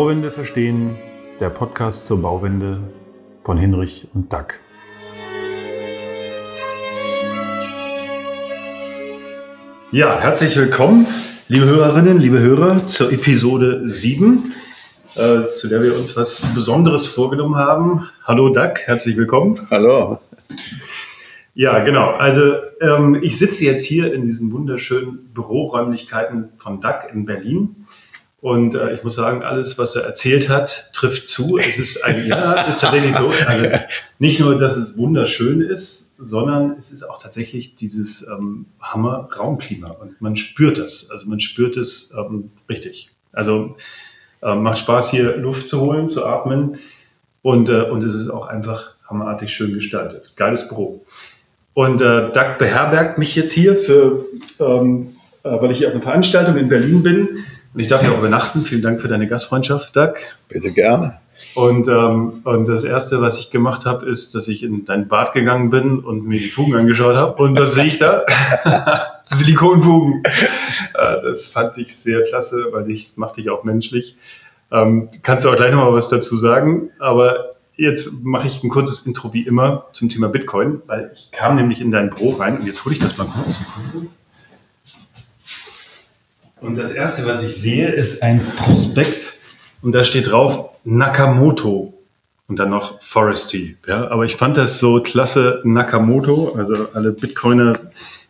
Bauwende verstehen, der Podcast zur Bauwende von Hinrich und Dack. Ja, herzlich willkommen, liebe Hörerinnen, liebe Hörer, zur Episode 7, äh, zu der wir uns was Besonderes vorgenommen haben. Hallo Dack, herzlich willkommen. Hallo. Ja, genau. Also ähm, ich sitze jetzt hier in diesen wunderschönen Büroräumlichkeiten von DAC in Berlin. Und äh, ich muss sagen, alles, was er erzählt hat, trifft zu. Es ist ein, ja, ist tatsächlich so. Also nicht nur, dass es wunderschön ist, sondern es ist auch tatsächlich dieses ähm, Hammer Raumklima und man spürt das. Also man spürt es ähm, richtig. Also äh, macht Spaß hier Luft zu holen, zu atmen und äh, und es ist auch einfach hammerartig schön gestaltet. Geiles Büro. Und äh, Doug beherbergt mich jetzt hier für, ähm, äh, weil ich hier auf einer Veranstaltung in Berlin bin. Und ich darf hier auch übernachten. Vielen Dank für deine Gastfreundschaft, Doug. Bitte gerne. Und, ähm, und das Erste, was ich gemacht habe, ist, dass ich in dein Bad gegangen bin und mir die Fugen angeschaut habe. Und was sehe ich da? Silikonfugen. Äh, das fand ich sehr klasse, weil ich macht dich auch menschlich. Ähm, kannst du auch gleich nochmal was dazu sagen. Aber Jetzt mache ich ein kurzes Intro wie immer zum Thema Bitcoin, weil ich kam nämlich in dein Büro rein und jetzt hole ich das mal kurz. Und das erste, was ich sehe, ist ein Prospekt und da steht drauf Nakamoto und dann noch Forestry. Ja, aber ich fand das so klasse Nakamoto. Also alle Bitcoiner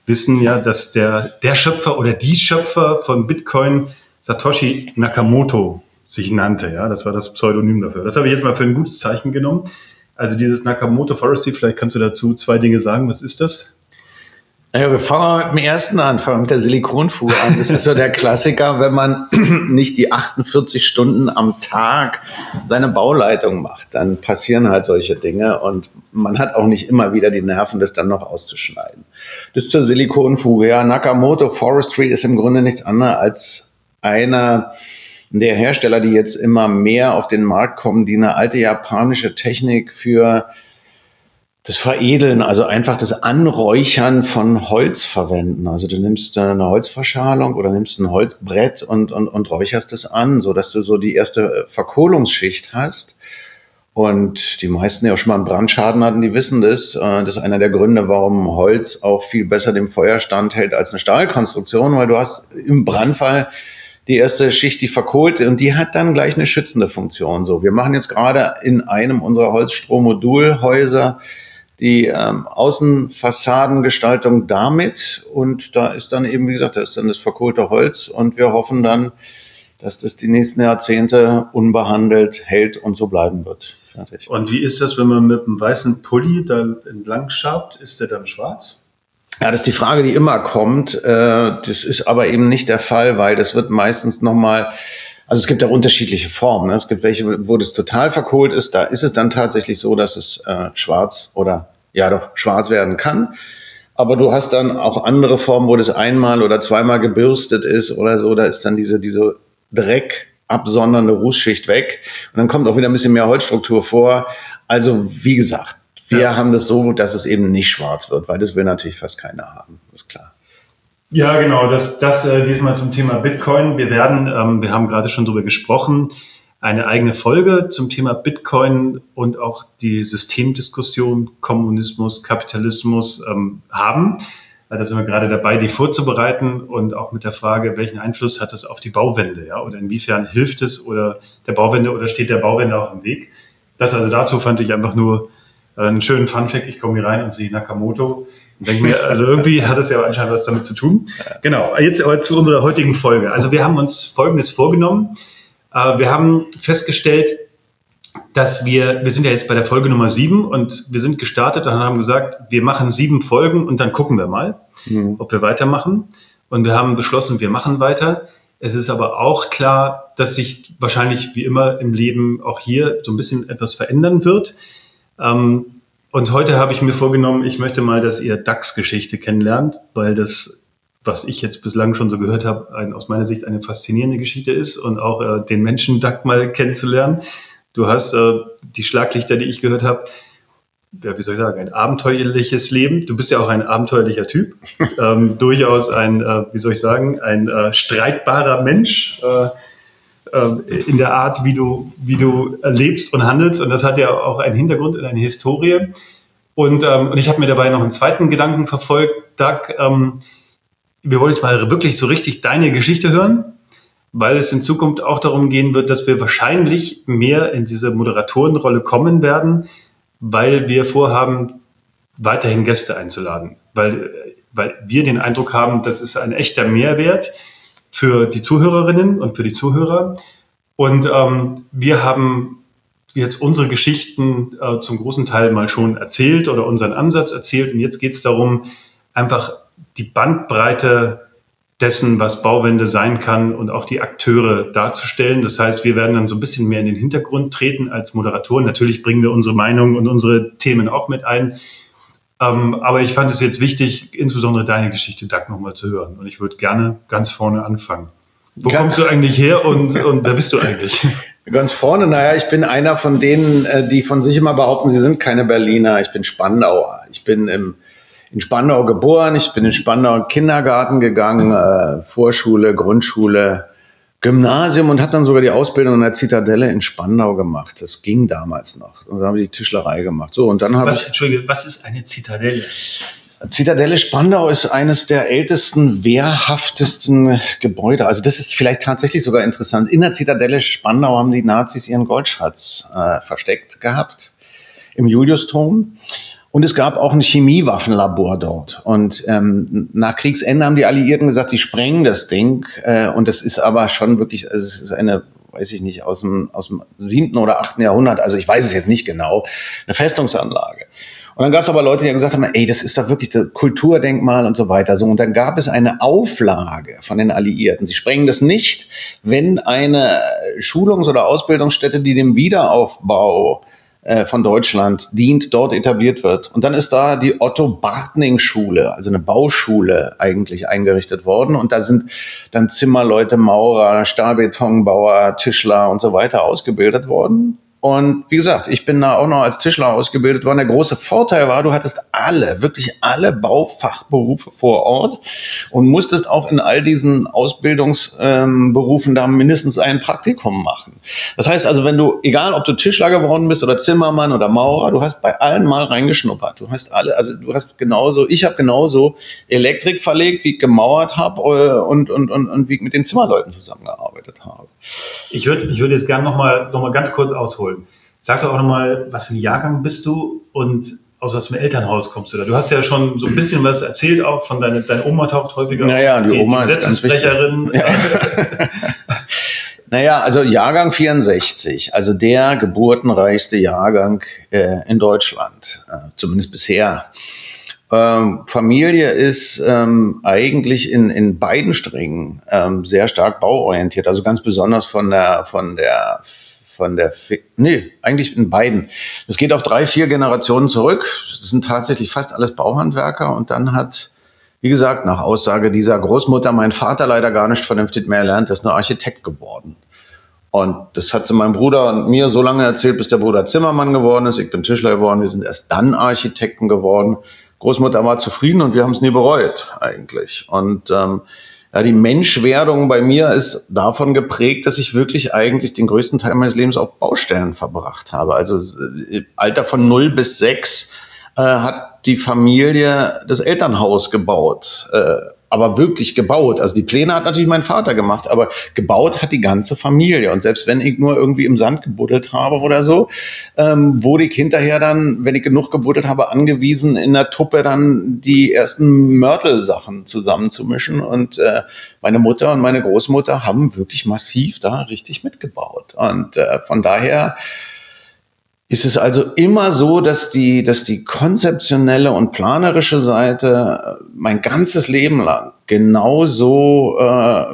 wissen ja, dass der, der Schöpfer oder die Schöpfer von Bitcoin Satoshi Nakamoto sich nannte. Ja, das war das Pseudonym dafür. Das habe ich jetzt mal für ein gutes Zeichen genommen. Also dieses Nakamoto Forestry, vielleicht kannst du dazu zwei Dinge sagen. Was ist das? Ja, wir fangen mit dem ersten an, fangen mit der Silikonfuge an. Das ist so der Klassiker, wenn man nicht die 48 Stunden am Tag seine Bauleitung macht, dann passieren halt solche Dinge und man hat auch nicht immer wieder die Nerven, das dann noch auszuschneiden. Das zur Silikonfuge. Ja, Nakamoto Forestry ist im Grunde nichts anderes als einer der Hersteller, die jetzt immer mehr auf den Markt kommen, die eine alte japanische Technik für das Veredeln, also einfach das Anräuchern von Holz verwenden. Also du nimmst eine Holzverschalung oder nimmst ein Holzbrett und, und, und räucherst es an, so dass du so die erste Verkohlungsschicht hast. Und die meisten, die auch schon mal einen Brandschaden hatten, die wissen das. Äh, das ist einer der Gründe, warum Holz auch viel besser dem Feuer standhält als eine Stahlkonstruktion, weil du hast im Brandfall die erste Schicht, die verkohlt und die hat dann gleich eine schützende Funktion. So, wir machen jetzt gerade in einem unserer Holzstrommodulhäuser die ähm, Außenfassadengestaltung damit und da ist dann eben, wie gesagt, da ist dann das verkohlte Holz und wir hoffen dann, dass das die nächsten Jahrzehnte unbehandelt hält und so bleiben wird. Fertig. Und wie ist das, wenn man mit einem weißen Pulli da entlang schabt? Ist der dann schwarz? Ja, das ist die Frage, die immer kommt. Äh, das ist aber eben nicht der Fall, weil das wird meistens nochmal, also es gibt ja unterschiedliche Formen. Ne? Es gibt welche, wo das total verkohlt ist. Da ist es dann tatsächlich so, dass es äh, schwarz oder ja doch schwarz werden kann. Aber du hast dann auch andere Formen, wo das einmal oder zweimal gebürstet ist oder so. Da ist dann diese, diese Dreck absondernde Rußschicht weg. Und dann kommt auch wieder ein bisschen mehr Holzstruktur vor. Also wie gesagt, wir ja. haben das so, dass es eben nicht schwarz wird, weil das will natürlich fast keiner haben, ist klar. Ja, genau, das, das äh, diesmal zum Thema Bitcoin. Wir werden, ähm, wir haben gerade schon darüber gesprochen, eine eigene Folge zum Thema Bitcoin und auch die Systemdiskussion Kommunismus, Kapitalismus ähm, haben. Da sind wir gerade dabei, die vorzubereiten und auch mit der Frage, welchen Einfluss hat das auf die Bauwende, ja, oder inwiefern hilft es oder der Bauwende oder steht der Bauwende auch im Weg? Das also dazu fand ich einfach nur äh, einen schönen Funfact, ich komme hier rein und sehe Nakamoto mir, also irgendwie hat es ja anscheinend was damit zu tun. Genau, jetzt aber zu unserer heutigen Folge. Also wir haben uns Folgendes vorgenommen. Äh, wir haben festgestellt, dass wir, wir sind ja jetzt bei der Folge Nummer sieben und wir sind gestartet und haben gesagt, wir machen sieben Folgen und dann gucken wir mal, mhm. ob wir weitermachen. Und wir haben beschlossen, wir machen weiter. Es ist aber auch klar, dass sich wahrscheinlich wie immer im Leben auch hier so ein bisschen etwas verändern wird. Ähm, und heute habe ich mir vorgenommen, ich möchte mal, dass ihr DAX-Geschichte kennenlernt, weil das, was ich jetzt bislang schon so gehört habe, ein, aus meiner Sicht eine faszinierende Geschichte ist und auch äh, den Menschen DAX mal kennenzulernen. Du hast äh, die Schlaglichter, die ich gehört habe, ja, wie soll ich sagen, ein abenteuerliches Leben. Du bist ja auch ein abenteuerlicher Typ, ähm, durchaus ein, äh, wie soll ich sagen, ein äh, streitbarer Mensch. Äh, äh, in der Art, wie du, wie du lebst und handelst. Und das hat ja auch einen Hintergrund und eine Historie. Und, ähm, und ich habe mir dabei noch einen zweiten Gedanken verfolgt, Doug. Ähm, wir wollen jetzt mal wirklich so richtig deine Geschichte hören, weil es in Zukunft auch darum gehen wird, dass wir wahrscheinlich mehr in diese Moderatorenrolle kommen werden, weil wir vorhaben, weiterhin Gäste einzuladen, weil, weil wir den Eindruck haben, das ist ein echter Mehrwert für die Zuhörerinnen und für die Zuhörer. Und ähm, wir haben jetzt unsere Geschichten äh, zum großen Teil mal schon erzählt oder unseren Ansatz erzählt. Und jetzt geht es darum, einfach die Bandbreite dessen, was Bauwende sein kann und auch die Akteure darzustellen. Das heißt, wir werden dann so ein bisschen mehr in den Hintergrund treten als Moderatoren. Natürlich bringen wir unsere Meinung und unsere Themen auch mit ein. Ähm, aber ich fand es jetzt wichtig, insbesondere deine Geschichte, Doug, nochmal zu hören. Und ich würde gerne ganz vorne anfangen. Wo kommst du eigentlich her und, und wer bist du eigentlich? Ganz vorne, naja, ich bin einer von denen, äh, die von sich immer behaupten, sie sind keine Berliner. Ich bin Spandauer. Ich bin im, in Spandau geboren. Ich bin in Spandau Kindergarten gegangen, äh, Vorschule, Grundschule, Gymnasium und habe dann sogar die Ausbildung in der Zitadelle in Spandau gemacht. Das ging damals noch. Und dann habe ich die Tischlerei gemacht. So und dann habe ich. Entschuldige, was ist eine Zitadelle? Zitadelle Spandau ist eines der ältesten, wehrhaftesten Gebäude. Also das ist vielleicht tatsächlich sogar interessant. In der Zitadelle Spandau haben die Nazis ihren Goldschatz äh, versteckt gehabt im Juliusturm. Und es gab auch ein Chemiewaffenlabor dort. Und ähm, nach Kriegsende haben die Alliierten gesagt, sie sprengen das Ding. Äh, und das ist aber schon wirklich, also es ist eine, weiß ich nicht, aus dem, aus dem siebten oder achten Jahrhundert, also ich weiß es jetzt nicht genau, eine Festungsanlage. Und dann gab es aber Leute, die gesagt haben, ey, das ist doch wirklich das Kulturdenkmal und so weiter. So, und dann gab es eine Auflage von den Alliierten. Sie sprengen das nicht, wenn eine Schulungs- oder Ausbildungsstätte, die dem Wiederaufbau von Deutschland dient, dort etabliert wird. Und dann ist da die Otto-Bartning-Schule, also eine Bauschule eigentlich eingerichtet worden. Und da sind dann Zimmerleute, Maurer, Stahlbetonbauer, Tischler und so weiter ausgebildet worden. Und wie gesagt, ich bin da auch noch als Tischler ausgebildet worden. Der große Vorteil war, du hattest alle, wirklich alle Baufachberufe vor Ort und musstest auch in all diesen Ausbildungsberufen ähm, da mindestens ein Praktikum machen. Das heißt also, wenn du, egal ob du Tischler geworden bist oder Zimmermann oder Maurer, du hast bei allen mal reingeschnuppert. Du hast alle, also du hast genauso, ich habe genauso Elektrik verlegt, wie ich gemauert habe äh, und, und, und, und wie ich mit den Zimmerleuten zusammengearbeitet habe. Ich würde ich würd jetzt gerne nochmal noch mal ganz kurz ausholen. Sag doch auch nochmal, was für ein Jahrgang bist du und aus was für einem Elternhaus kommst du da? Du hast ja schon so ein bisschen was erzählt auch von deiner, deine Oma taucht häufiger naja, die, die Oma die Gesetzessprecherin. Ja. naja, also Jahrgang 64, also der geburtenreichste Jahrgang äh, in Deutschland, äh, zumindest bisher. Ähm, Familie ist ähm, eigentlich in, in beiden Strängen ähm, sehr stark bauorientiert, also ganz besonders von der, von der, von der, nee, eigentlich in beiden. Es geht auf drei, vier Generationen zurück. Das sind tatsächlich fast alles Bauhandwerker und dann hat, wie gesagt, nach Aussage dieser Großmutter mein Vater leider gar nicht vernünftig mehr erlernt, ist nur Architekt geworden. Und das hat sie meinem Bruder und mir so lange erzählt, bis der Bruder Zimmermann geworden ist. Ich bin Tischler geworden. Wir sind erst dann Architekten geworden. Großmutter war zufrieden und wir haben es nie bereut eigentlich. Und ähm, ja, die Menschwerdung bei mir ist davon geprägt, dass ich wirklich eigentlich den größten Teil meines Lebens auf Baustellen verbracht habe. Also äh, Alter von 0 bis 6 äh, hat die Familie das Elternhaus gebaut. Äh, aber wirklich gebaut. Also die Pläne hat natürlich mein Vater gemacht, aber gebaut hat die ganze Familie. Und selbst wenn ich nur irgendwie im Sand gebuddelt habe oder so, ähm, wurde ich hinterher dann, wenn ich genug gebuddelt habe, angewiesen, in der Tuppe dann die ersten Mörtelsachen zusammenzumischen. Und äh, meine Mutter und meine Großmutter haben wirklich massiv da richtig mitgebaut. Und äh, von daher ist es also immer so, dass die, dass die konzeptionelle und planerische Seite äh, mein ganzes Leben lang genauso äh,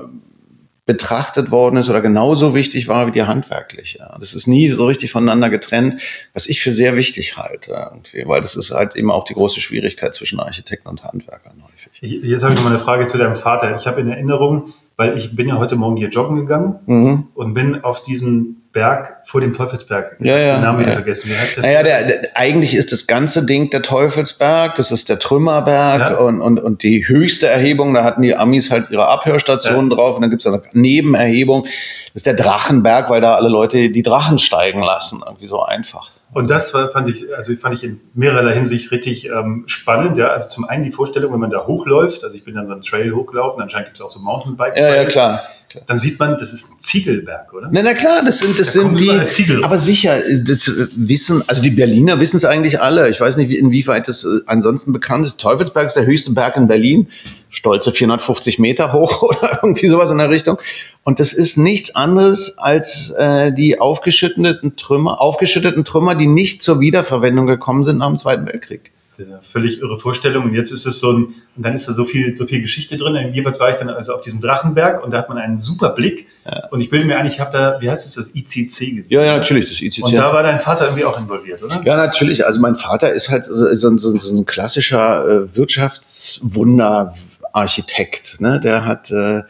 betrachtet worden ist oder genauso wichtig war wie die handwerkliche. Das ist nie so richtig voneinander getrennt, was ich für sehr wichtig halte, weil das ist halt eben auch die große Schwierigkeit zwischen Architekten und Handwerkern häufig. Jetzt habe ich noch mal eine Frage zu deinem Vater. Ich habe in Erinnerung, weil ich bin ja heute Morgen hier joggen gegangen Mhm. und bin auf diesem Berg vor dem Teufelsberg. Ja, ja, Den Namen wieder ja. vergessen. Der? Naja, der, der, eigentlich ist das ganze Ding der Teufelsberg, das ist der Trümmerberg Ja. und, und, und die höchste Erhebung, da hatten die Amis halt ihre Abhörstationen drauf und dann gibt's da eine Nebenerhebung, das ist der Drachenberg, weil da alle Leute die Drachen steigen lassen, irgendwie so einfach. Und das war, fand ich, also fand ich in mehrerer Hinsicht richtig ähm, spannend. Ja, also zum einen die Vorstellung, wenn man da hochläuft, also ich bin dann so einen Trail hochgelaufen, anscheinend gibt es auch so Mountainbike. Ja, ja, klar. Dann sieht man, das ist ein Ziegelberg, oder? Na, na klar, das sind, das Da sind die, Ziegel. aber sicher, das wissen, also die Berliner wissen es eigentlich alle. Ich weiß nicht, wie, inwieweit das äh, ansonsten bekannt ist. Teufelsberg ist der höchste Berg in Berlin, stolze 450 Meter hoch oder irgendwie sowas in der Richtung. Und das ist nichts anderes als äh, die aufgeschütteten Trümmer, aufgeschütteten Trümmer, die nicht zur Wiederverwendung gekommen sind nach dem Zweiten Weltkrieg. Ja, völlig irre Vorstellung. Und jetzt ist es so ein, und dann ist da so viel, so viel Geschichte drin. Jeweils war ich dann also auf diesem Drachenberg und da hat man einen super Blick. Und ich bilde mir ein, ich habe da, wie heißt es, das ICC gesehen. Ja, ja, natürlich, das ICC. Und da war dein Vater irgendwie auch involviert, oder? Ja, natürlich. Also mein Vater ist halt so, so, so, so ein klassischer äh, Wirtschaftswunder-Architekt. Ne? Der hat, äh,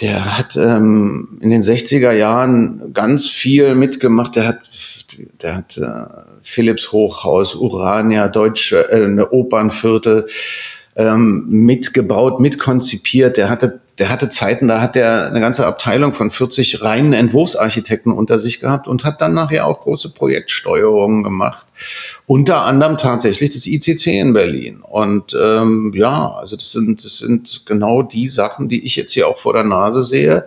der hat ähm, in den 60er Jahren ganz viel mitgemacht. Der hat, der hat äh, Philips Hochhaus, Urania, Deutsche, äh, Opernviertel ähm, mitgebaut, mitkonzipiert. Der hatte, der hatte Zeiten, da hat er eine ganze Abteilung von 40 reinen Entwurfsarchitekten unter sich gehabt und hat dann nachher auch große Projektsteuerungen gemacht. Unter anderem tatsächlich das ICC in Berlin. Und ähm, ja, also das sind, das sind genau die Sachen, die ich jetzt hier auch vor der Nase sehe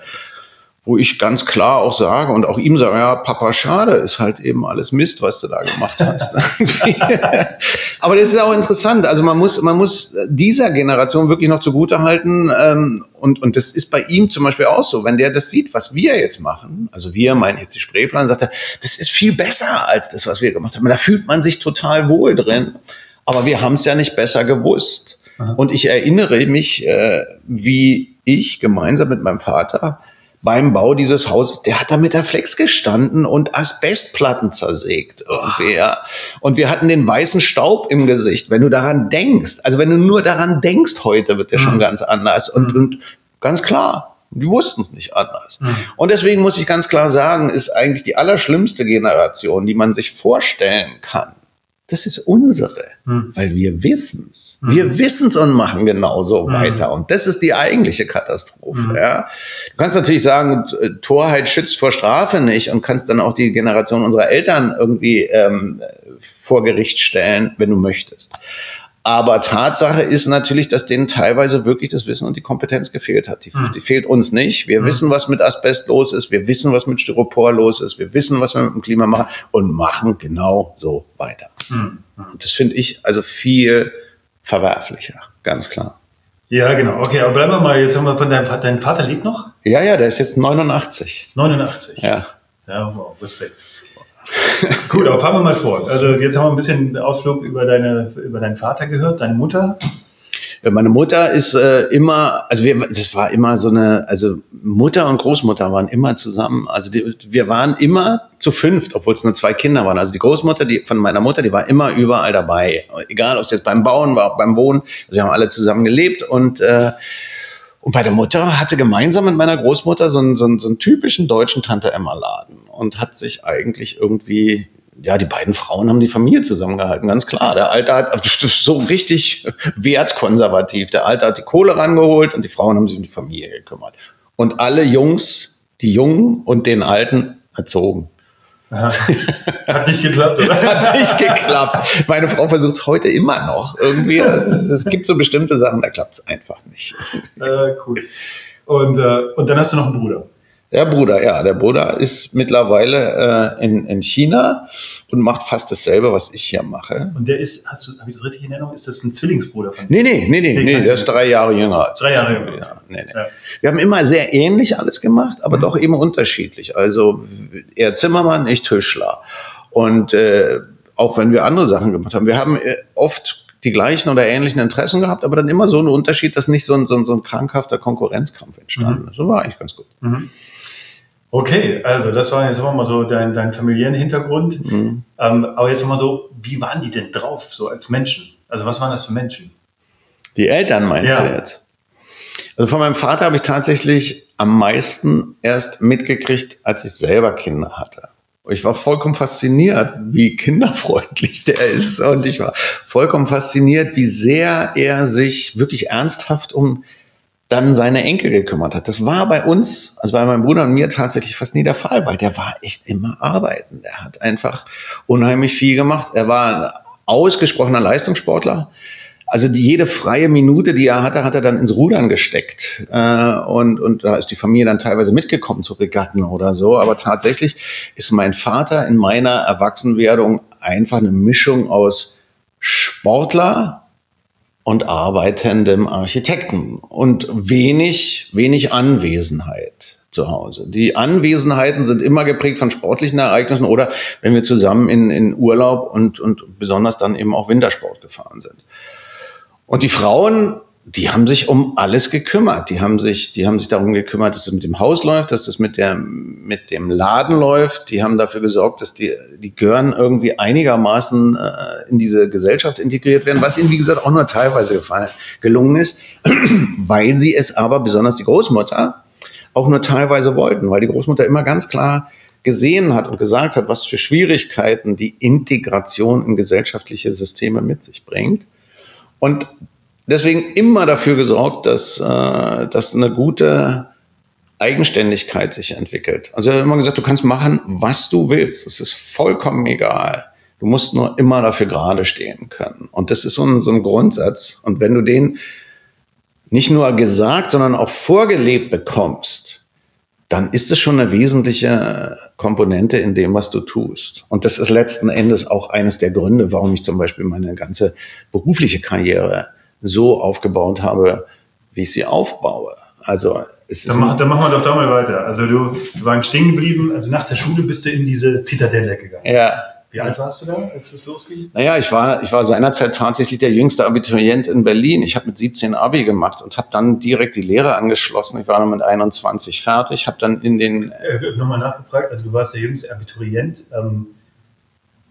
wo ich ganz klar auch sage und auch ihm sage, ja, Papa, schade, ist halt eben alles Mist, was du da gemacht hast. Aber das ist auch interessant. Also man muss, man muss dieser Generation wirklich noch zugute halten. Ähm, und, und das ist bei ihm zum Beispiel auch so. Wenn der das sieht, was wir jetzt machen, also wir, meine ich jetzt die Spreeplan, sagt er, das ist viel besser als das, was wir gemacht haben. Da fühlt man sich total wohl drin. Aber wir haben es ja nicht besser gewusst. Und ich erinnere mich, äh, wie ich gemeinsam mit meinem Vater beim Bau dieses Hauses, der hat da mit der Flex gestanden und Asbestplatten zersägt irgendwie, ja. Und wir hatten den weißen Staub im Gesicht, wenn du daran denkst. Also wenn du nur daran denkst, heute wird der schon ganz anders. Und, und ganz klar, die wussten es nicht anders. Und deswegen muss ich ganz klar sagen, ist eigentlich die allerschlimmste Generation, die man sich vorstellen kann. Das ist unsere, weil wir wissen's. Wir wissen's und machen genauso weiter. Und das ist die eigentliche Katastrophe. Ja. Du kannst natürlich sagen, äh, Torheit schützt vor Strafe nicht und kannst dann auch die Generation unserer Eltern irgendwie ähm, vor Gericht stellen, wenn du möchtest. Aber Tatsache ist natürlich, dass denen teilweise wirklich das Wissen und die Kompetenz gefehlt hat. Die, die fehlt uns nicht. Wir wissen, was mit Asbest los ist. Wir wissen, was mit Styropor los ist. Wir wissen, was wir mit dem Klima machen und machen genau so weiter. Und das finde ich also viel verwerflicher, ganz klar. Ja, genau. Okay, aber bleiben wir mal, jetzt haben wir von deinem Vater, dein Vater lebt noch? Ja, ja, der ist jetzt 89. 89. Ja. Ja, wow, Respekt. Gut, aber fahren wir mal vor. Also jetzt haben wir ein bisschen Ausflug über deine, über deinen Vater gehört, deine Mutter. Äh, Meine Mutter ist äh, immer, also wir, das war immer so eine, also Mutter und Großmutter waren immer zusammen. Also die, wir waren immer zu fünft, obwohl es nur zwei Kinder waren. Also die Großmutter, die von meiner Mutter, die war immer überall dabei. Egal, ob es jetzt beim Bauen war, beim Wohnen. Also wir haben alle zusammen gelebt und äh, und bei der Mutter hatte gemeinsam mit meiner Großmutter so einen, so einen, so einen typischen deutschen Tante-Emma-Laden und hat sich eigentlich irgendwie, ja, die beiden Frauen haben die Familie zusammengehalten, ganz klar. Der Alte hat, ist so richtig wertkonservativ. Der Alte hat die Kohle rangeholt und die Frauen haben sich um die Familie gekümmert. Und alle Jungs, die Jungen und den Alten erzogen. Hat nicht geklappt, oder? Hat nicht geklappt. Meine Frau versucht es heute immer noch. Irgendwie, es, es gibt so bestimmte Sachen, da klappt es einfach nicht. Äh, cool. Und, äh, und dann hast du noch einen Bruder. Der Bruder, ja, der Bruder ist mittlerweile äh, in, in China und macht fast dasselbe, was ich hier mache. Und der ist, hast du, habe ich das richtig in Erinnerung? Ist das ein Zwillingsbruder von dir? Nee, nee, nee, nee, Nee, der ist drei Jahre jünger. Drei Jahre jünger. Ja, nee, nee. Ja. Wir haben immer sehr ähnlich alles gemacht, aber doch eben unterschiedlich. Also er Zimmermann, ich Tischler. Und äh, auch wenn wir andere Sachen gemacht haben, wir haben äh, oft die gleichen oder ähnlichen Interessen gehabt, aber dann immer so ein Unterschied, dass nicht so ein, so ein, so ein krankhafter Konkurrenzkampf entstanden ist. Das war eigentlich ganz gut. Mhm. Okay, also das war jetzt mal so dein, dein familiären Hintergrund. Mhm. Ähm, aber jetzt mal so, wie waren die denn drauf, so als Menschen? Also was waren das für Menschen? Die Eltern meinst Ja. du jetzt? Also von meinem Vater habe ich tatsächlich am meisten erst mitgekriegt, als ich selber Kinder hatte. Ich war vollkommen fasziniert, wie kinderfreundlich der ist. Und ich war vollkommen fasziniert, wie sehr er sich wirklich ernsthaft um dann seine Enkel gekümmert hat. Das war bei uns, also bei meinem Bruder und mir tatsächlich fast nie der Fall, weil der war echt immer arbeiten. Der hat einfach unheimlich viel gemacht. Er war ein ausgesprochener Leistungssportler. Also die, jede freie Minute, die er hatte, hat er dann ins Rudern gesteckt. Äh, und, und da ist die Familie dann teilweise mitgekommen zu Regatten oder so. Aber tatsächlich ist mein Vater in meiner Erwachsenwerdung einfach eine Mischung aus Sportler, und arbeitendem Architekten und wenig, wenig Anwesenheit zu Hause. Die Anwesenheiten sind immer geprägt von sportlichen Ereignissen oder wenn wir zusammen in, in Urlaub und, und besonders dann eben auch Wintersport gefahren sind. Und die Frauen die haben sich um alles gekümmert. Die haben sich, die haben sich darum gekümmert, dass es mit dem Haus läuft, dass es mit der, mit dem Laden läuft. Die haben dafür gesorgt, dass die, die Gören irgendwie einigermaßen äh, in diese Gesellschaft integriert werden, was ihnen, wie gesagt, auch nur teilweise gefallen, gelungen ist, weil sie es aber, besonders die Großmutter, auch nur teilweise wollten, weil die Großmutter immer ganz klar gesehen hat und gesagt hat, was für Schwierigkeiten die Integration in gesellschaftliche Systeme mit sich bringt. Und deswegen immer dafür gesorgt, dass, äh, dass eine gute Eigenständigkeit sich entwickelt. Also er hat immer gesagt, du kannst machen, was du willst. Das ist vollkommen egal. Du musst nur immer dafür gerade stehen können. Und das ist so ein, so ein Grundsatz. Und wenn du den nicht nur gesagt, sondern auch vorgelebt bekommst, dann ist es schon eine wesentliche Komponente in dem, was du tust. Und das ist letzten Endes auch eines der Gründe, warum ich zum Beispiel meine ganze berufliche Karriere so aufgebaut habe, wie ich sie aufbaue. Also es ist dann, mach, dann machen wir doch da mal weiter. Also du, du warst stehen geblieben, also nach der Schule bist du in diese Zitadelle gegangen. Ja. Wie alt warst du da, als es losging? Naja, ich war, ich war seinerzeit tatsächlich der jüngste Abiturient in Berlin. Ich habe mit 17 Abi gemacht und habe dann direkt die Lehre angeschlossen. Ich war dann mit 21 fertig, habe dann in den... Äh, Nochmal nachgefragt, also du warst der jüngste Abiturient. Ähm,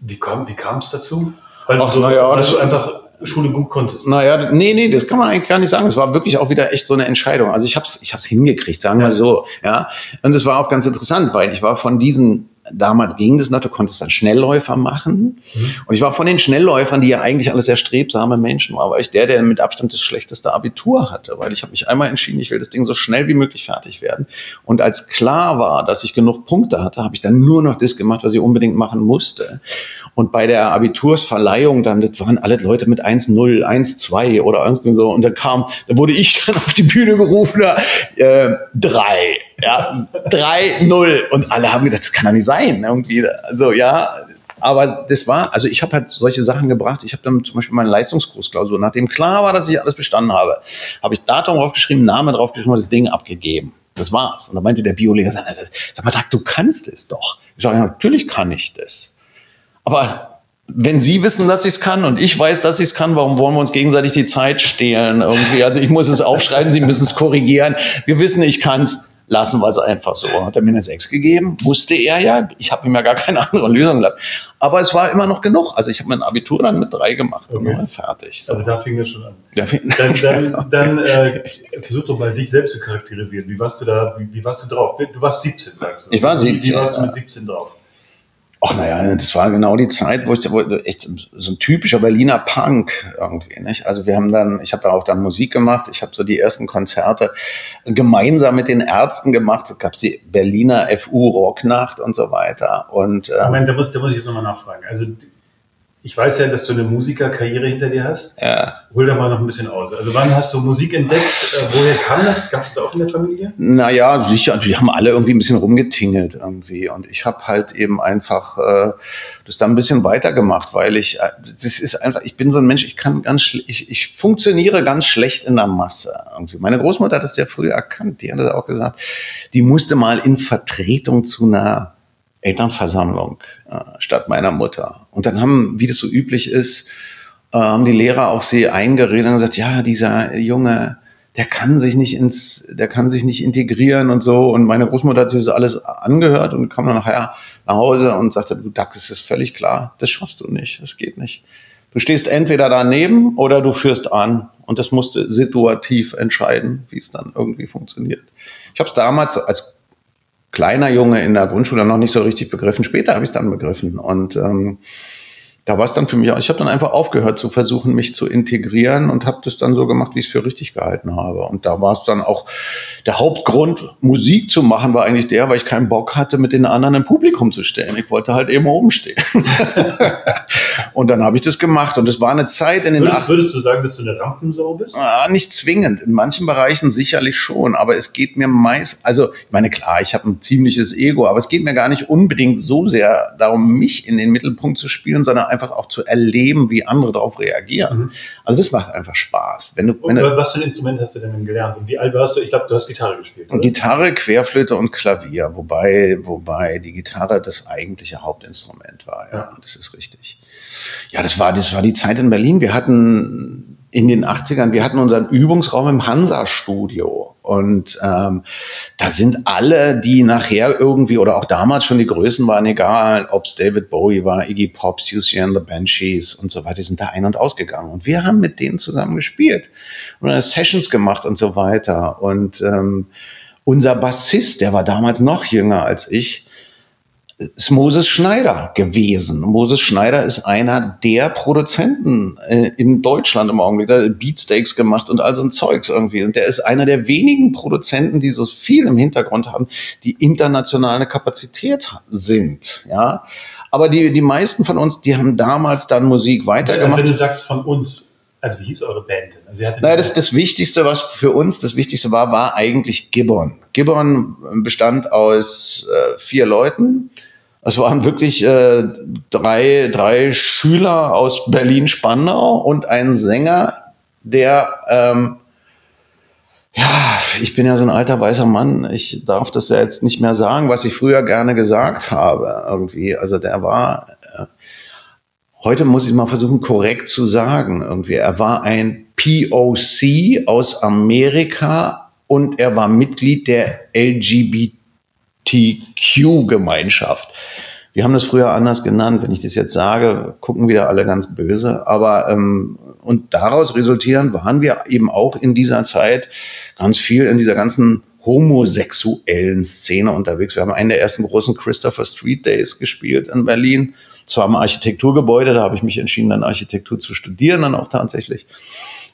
wie kam wie es dazu? Weil, Ach, so, ja, weil du einfach Schule gut konntest? Naja, nee, nee, das kann man eigentlich gar nicht sagen. Es war wirklich auch wieder echt so eine Entscheidung. Also ich habe es ich hab's hingekriegt, sagen wir ja. so. Ja. Und es war auch ganz interessant, weil ich war von diesen damals ging das noch, du konntest dann Schnellläufer machen. Mhm. Und ich war von den Schnellläufern, die ja eigentlich alles sehr strebsame Menschen waren, war ich der, der mit Abstand das schlechteste Abitur hatte, weil ich habe mich einmal entschieden, ich will das Ding so schnell wie möglich fertig werden. Und als klar war, dass ich genug Punkte hatte, habe ich dann nur noch das gemacht, was ich unbedingt machen musste. Und bei der Abitursverleihung dann, das waren alle Leute mit 1-0, 1-2 oder irgendwie so. Und dann kam, da wurde ich dann auf die Bühne gerufen, äh, drei, ja, drei, null. Und alle haben gedacht, das kann doch nicht sein, irgendwie. Also, ja, aber das war, also ich habe halt solche Sachen gebracht. Ich habe dann zum Beispiel meine Leistungskursklausur, nachdem klar war, dass ich alles bestanden habe, habe ich Datum draufgeschrieben, Name draufgeschrieben und das Ding abgegeben. Das war's. Und da meinte der Biolehrer, sag mal, du kannst es doch. Ich sage, natürlich kann ich das. Aber wenn Sie wissen, dass ich es kann und ich weiß, dass ich es kann, warum wollen wir uns gegenseitig die Zeit stehlen irgendwie? Also ich muss es aufschreiben, Sie müssen es korrigieren. Wir wissen, ich kann es lassen wir es einfach so. Hat er mir eine 6 gegeben, wusste er ja. Ich habe ihm ja gar keine andere Lösung gelassen. Aber es war immer noch genug. Also ich habe mein Abitur dann mit 3 gemacht okay. und war fertig. So. Also da fing das schon an. dann dann, dann äh, versuch doch mal dich selbst zu charakterisieren. Wie warst du da, wie, wie warst du drauf? Du warst 17, sagst du. Ich war 17. Wie, warst du mit 17 drauf? Ach naja, das war genau die Zeit, wo ich echt so ein typischer Berliner Punk irgendwie. Nicht? Also wir haben dann, ich habe da auch dann Musik gemacht. Ich habe so die ersten Konzerte gemeinsam mit den Ärzten gemacht. Da gab es die Berliner FU Rocknacht und so weiter. Und äh, Moment, da muss, da muss ich jetzt nochmal nachfragen. Also ich weiß ja, dass du eine Musikerkarriere hinter dir hast. Ja. Hol da mal noch ein bisschen aus. Also wann hast du Musik entdeckt? Äh, woher kam das? Gab es da auch in der Familie? Naja, sicher. Wir haben alle irgendwie ein bisschen rumgetingelt irgendwie. Und ich habe halt eben einfach äh, das da ein bisschen weitergemacht, weil ich, äh, das ist einfach, ich bin so ein Mensch, ich kann ganz, ich, ich funktioniere ganz schlecht in der Masse irgendwie. Meine Großmutter hat das sehr früh erkannt. Die hat das auch gesagt. Die musste mal in Vertretung zu einer Elternversammlung äh, statt meiner Mutter. Und dann haben, wie das so üblich ist, äh, haben die Lehrer auf sie eingeredet und gesagt, ja, dieser Junge, der kann sich nicht ins, der kann sich nicht integrieren und so. Und meine Großmutter hat sich das alles angehört und kam dann nachher nach Hause und sagte, du Dax, es ist völlig klar, das schaffst du nicht, das geht nicht. Du stehst entweder daneben oder du führst an. Und das musste situativ entscheiden, wie es dann irgendwie funktioniert. Ich habe es damals als kleiner Junge in der Grundschule noch nicht so richtig begriffen. Später habe ich es dann begriffen. Und ähm, da war es dann für mich, ich habe dann einfach aufgehört zu versuchen, mich zu integrieren und habe das dann so gemacht, wie ich es für richtig gehalten habe. Und da war es dann auch der Hauptgrund, Musik zu machen, war eigentlich der, weil ich keinen Bock hatte, mit den anderen im Publikum zu stehen. Ich wollte halt eben oben stehen. und dann habe ich das gemacht. Und es war eine Zeit in den würdest, würdest du sagen, dass du eine Rampensau bist? Ah, nicht zwingend. In manchen Bereichen sicherlich schon. Aber es geht mir meist, also ich meine, klar, ich habe ein ziemliches Ego, aber es geht mir gar nicht unbedingt so sehr darum, mich in den Mittelpunkt zu spielen, sondern einfach auch zu erleben, wie andere darauf reagieren. Mhm. Also das macht einfach Spaß. Wenn du, wenn was für ein Instrument hast du denn gelernt? Und wie alt warst du? Ich glaube, du hast Gitarre gespielt. Oder? Gitarre, Querflöte und Klavier, wobei, wobei die Gitarre das eigentliche Hauptinstrument war. Ja, ja. das ist richtig. Ja, das war, das war die Zeit in Berlin. Wir hatten in den 80ern, wir hatten unseren Übungsraum im Hansa-Studio. Und ähm, da sind alle, die nachher irgendwie oder auch damals schon die Größen waren, egal, ob es David Bowie war, Iggy Pop, Susie and the Banshees und so weiter, die sind da ein- und ausgegangen. Und wir haben mit denen zusammen gespielt und Sessions gemacht und so weiter. Und ähm, unser Bassist, der war damals noch jünger als ich, ist Moses Schneider gewesen. Moses Schneider ist einer der Produzenten äh, in Deutschland im Augenblick. Der hat Beatsteaks gemacht und all so ein Zeugs irgendwie. Und der ist einer der wenigen Produzenten, die so viel im Hintergrund haben, die internationale Kapazität sind. Ja. Aber die, die meisten von uns, die haben damals dann Musik weitergemacht. Wenn du sagst von uns, also wie hieß eure Band denn? Also naja, das, das Wichtigste, was für uns das Wichtigste war, war eigentlich Gibbon. Gibbon bestand aus äh, vier Leuten. Es waren wirklich äh, drei, drei Schüler aus Berlin-Spandau und ein Sänger, der, ähm, ja, ich bin ja so ein alter weißer Mann. Ich darf das ja jetzt nicht mehr sagen, was ich früher gerne gesagt habe. Irgendwie, also der war. Äh, heute muss ich mal versuchen, korrekt zu sagen. Irgendwie, er war ein POC aus Amerika und er war Mitglied der LGBT LGBTQ-Gemeinschaft. Wir haben das früher anders genannt. Wenn ich das jetzt sage, gucken wieder alle ganz böse. Aber ähm, und daraus resultieren waren wir eben auch in dieser Zeit ganz viel in dieser ganzen homosexuellen Szene unterwegs. Wir haben einen der ersten großen Christopher Street Days gespielt in Berlin. Zwar im Architekturgebäude, da habe ich mich entschieden, dann Architektur zu studieren, dann auch tatsächlich.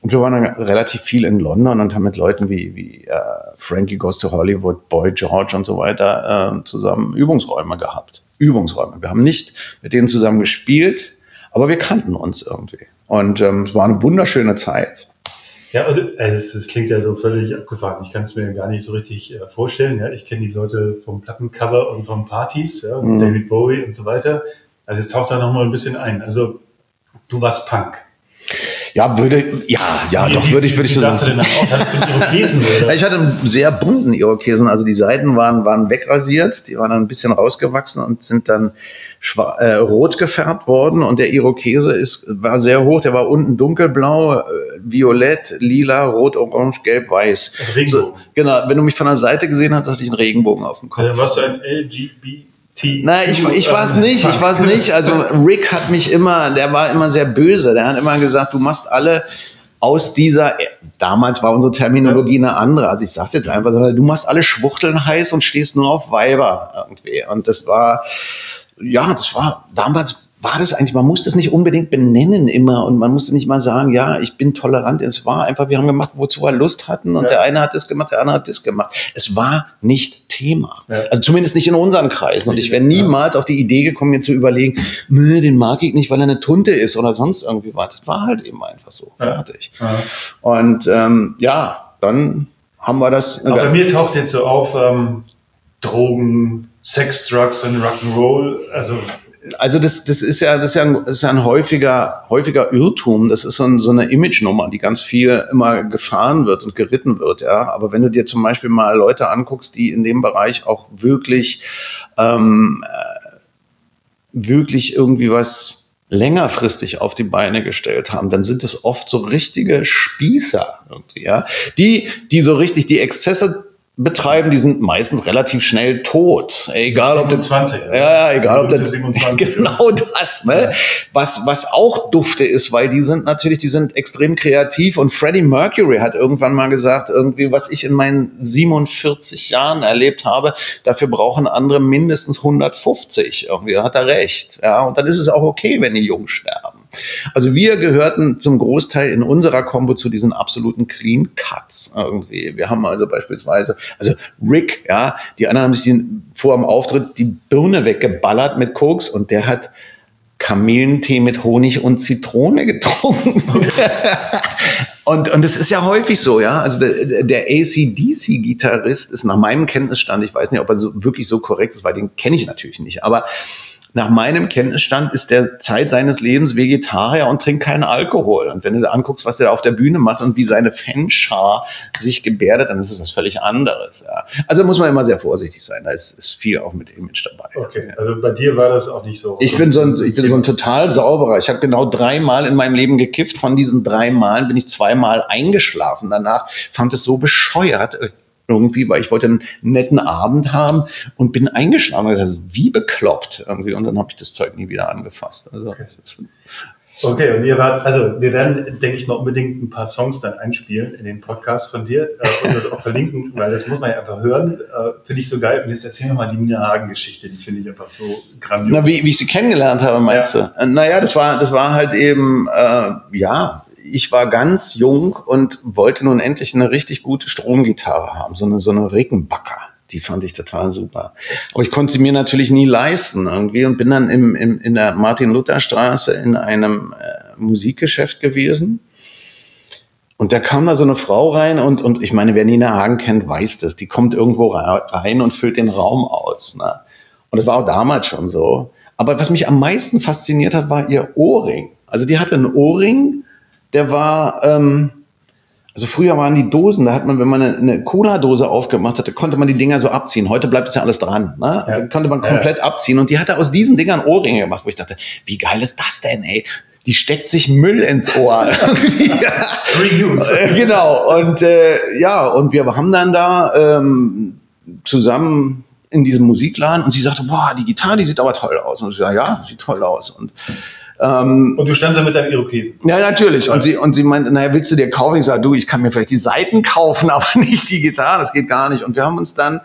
Und wir waren dann relativ viel in London und haben mit Leuten wie, wie äh, Frankie Goes to Hollywood, Boy George und so weiter äh, zusammen Übungsräume gehabt. Übungsräume. Wir haben nicht mit denen zusammen gespielt, aber wir kannten uns irgendwie. Und ähm, es war eine wunderschöne Zeit. Ja, also es, es klingt ja so völlig abgefahren. Ich kann es mir gar nicht so richtig äh, vorstellen. Ja. Ich kenne die Leute vom Plattencover und von Partys, ja, mhm. David Bowie und so weiter. Also es taucht da nochmal ein bisschen ein. Also du warst Punk. Ja, würde, ja, ja, wie, doch, würde ich, würde ich so sagen. Du denn? Hattest du Irokesen, oder? Ich hatte einen sehr bunten Irokesen. Also die Seiten waren, waren wegrasiert, die waren dann ein bisschen rausgewachsen und sind dann äh, rot gefärbt worden. Und der Irokese ist, war sehr hoch, der war unten dunkelblau, äh, violett, lila, rot, orange, gelb, weiß. Regenbogen. So, genau, wenn du mich von der Seite gesehen hast, hatte ich einen Regenbogen auf dem Kopf. Dann warst du ein LGBT Nein, ich, ich war es nicht, ich war es nicht. Also Rick hat mich immer, der war immer sehr böse. Der hat immer gesagt, du machst alle aus dieser, damals war unsere Terminologie eine andere. Also ich sag's jetzt einfach, du machst alle Schwuchteln heiß und stehst nur auf Weiber irgendwie. Und das war, ja, das war damals war das eigentlich, man musste es nicht unbedingt benennen immer und man musste nicht mal sagen, ja, ich bin tolerant. Es war einfach, wir haben gemacht, wozu wir Lust hatten und ja. der eine hat das gemacht, der andere hat das gemacht. Es war nicht Thema. Ja. Also zumindest nicht in unseren Kreisen. Und ich wäre niemals auf die Idee gekommen, mir zu überlegen, nö, den mag ich nicht, weil er eine Tunte ist oder sonst irgendwie was. Das war halt eben einfach so. Ja. Fertig. Und ähm, ja, dann haben wir das. Aber bei mir taucht jetzt so auf ähm, Drogen, Sex, Drugs und Rock'n'Roll. Also also das, das ist ja, das ist ja, ein, ist ja ein häufiger, häufiger Irrtum. Das ist so, ein, so eine Image-Nummer, die ganz viel immer gefahren wird und geritten wird. Ja, aber wenn du dir zum Beispiel mal Leute anguckst, die in dem Bereich auch wirklich, ähm, äh, wirklich irgendwie was längerfristig auf die Beine gestellt haben, dann sind es oft so richtige Spießer irgendwie, ja, die, die so richtig die Exzesse betreiben, die sind meistens relativ schnell tot. Egal ob 20. Ja, ja, egal ob der 27, genau das, ne? Was was auch dufte ist, weil die sind natürlich, die sind extrem kreativ und Freddie Mercury hat irgendwann mal gesagt, irgendwie was ich in meinen 47 Jahren erlebt habe, dafür brauchen andere mindestens 150. Irgendwie hat er recht. Ja, und dann ist es auch okay, wenn die jung sterben. Also wir gehörten zum Großteil in unserer Combo zu diesen absoluten Clean Cuts irgendwie. Wir haben also beispielsweise, also Rick, ja, die anderen haben sich den, vor dem Auftritt die Birne weggeballert mit Koks und der hat Kamillentee mit Honig und Zitrone getrunken. und, und das ist ja häufig so, ja. Also der, der ACDC-Gitarrist ist nach meinem Kenntnisstand, ich weiß nicht, ob er so, wirklich so korrekt ist, weil den kenne ich natürlich nicht, aber nach meinem Kenntnisstand ist der Zeit seines Lebens Vegetarier und trinkt keinen Alkohol. Und wenn du dir anguckst, was der da auf der Bühne macht und wie seine Fanschar sich gebärdet, dann ist es was völlig anderes. Ja. Also muss man immer sehr vorsichtig sein. Da ist, ist viel auch mit Image dabei. Okay, also bei dir war das auch nicht so. Ich bin so ein, ich bin so ein total sauberer. Ich habe genau dreimal in meinem Leben gekifft. Von diesen drei Malen bin ich zweimal eingeschlafen. Danach fand es so bescheuert irgendwie, weil ich wollte einen netten Abend haben und bin eingeschlafen. Und gesagt, wie bekloppt irgendwie. Und dann habe ich das Zeug nie wieder angefasst. Also, okay. Okay, und ihr wart, also wir werden, denke ich, noch unbedingt ein paar Songs dann einspielen in den Podcast von dir äh, und das auch verlinken, weil das muss man ja einfach hören. Äh, finde ich so geil. Und jetzt erzähl mir mal die Nina Hagen-Geschichte, die finde ich einfach so grandios. Na, wie, wie ich sie kennengelernt habe, meinst ja. du? Äh, naja, das war, das war halt eben, äh, ja, ich war ganz jung und wollte nun endlich eine richtig gute Stromgitarre haben, so eine, so eine Rickenbacker. Die fand ich total super. Aber ich konnte sie mir natürlich nie leisten irgendwie und bin dann im, im, in der Martin-Luther-Straße in einem äh, Musikgeschäft gewesen. Und da kam da so eine Frau rein und, und ich meine, wer Nina Hagen kennt, weiß das. Die kommt irgendwo rein und füllt den Raum aus. Ne? Und das war auch damals schon so. Aber was mich am meisten fasziniert hat, war ihr Ohrring. Also die hatte einen Ohrring, der war, ähm, also früher waren die Dosen, da hat man, wenn man eine, eine Cola-Dose aufgemacht hatte, konnte man die Dinger so abziehen. Heute bleibt es ja alles dran. Ne? Ja. Dann konnte man komplett ja. abziehen. Und die hatte aus diesen Dingern Ohrringe gemacht, wo ich dachte, wie geil ist das denn, ey? Die steckt sich Müll ins Ohr. Reuse. Äh, genau. Und äh, ja, und wir haben dann da ähm, zusammen in diesem Musikladen und sie sagte, boah, die Gitarre, die sieht aber toll aus. Und ich sage, ja, sieht toll aus. Und ähm, und du standst da mit deinem Irokesen. Ja, natürlich. Und sie, und sie meinte, naja, willst du dir kaufen? Ich sage, du, ich kann mir vielleicht die Seiten kaufen, aber nicht die Gitarre, das geht gar nicht. Und wir haben uns dann,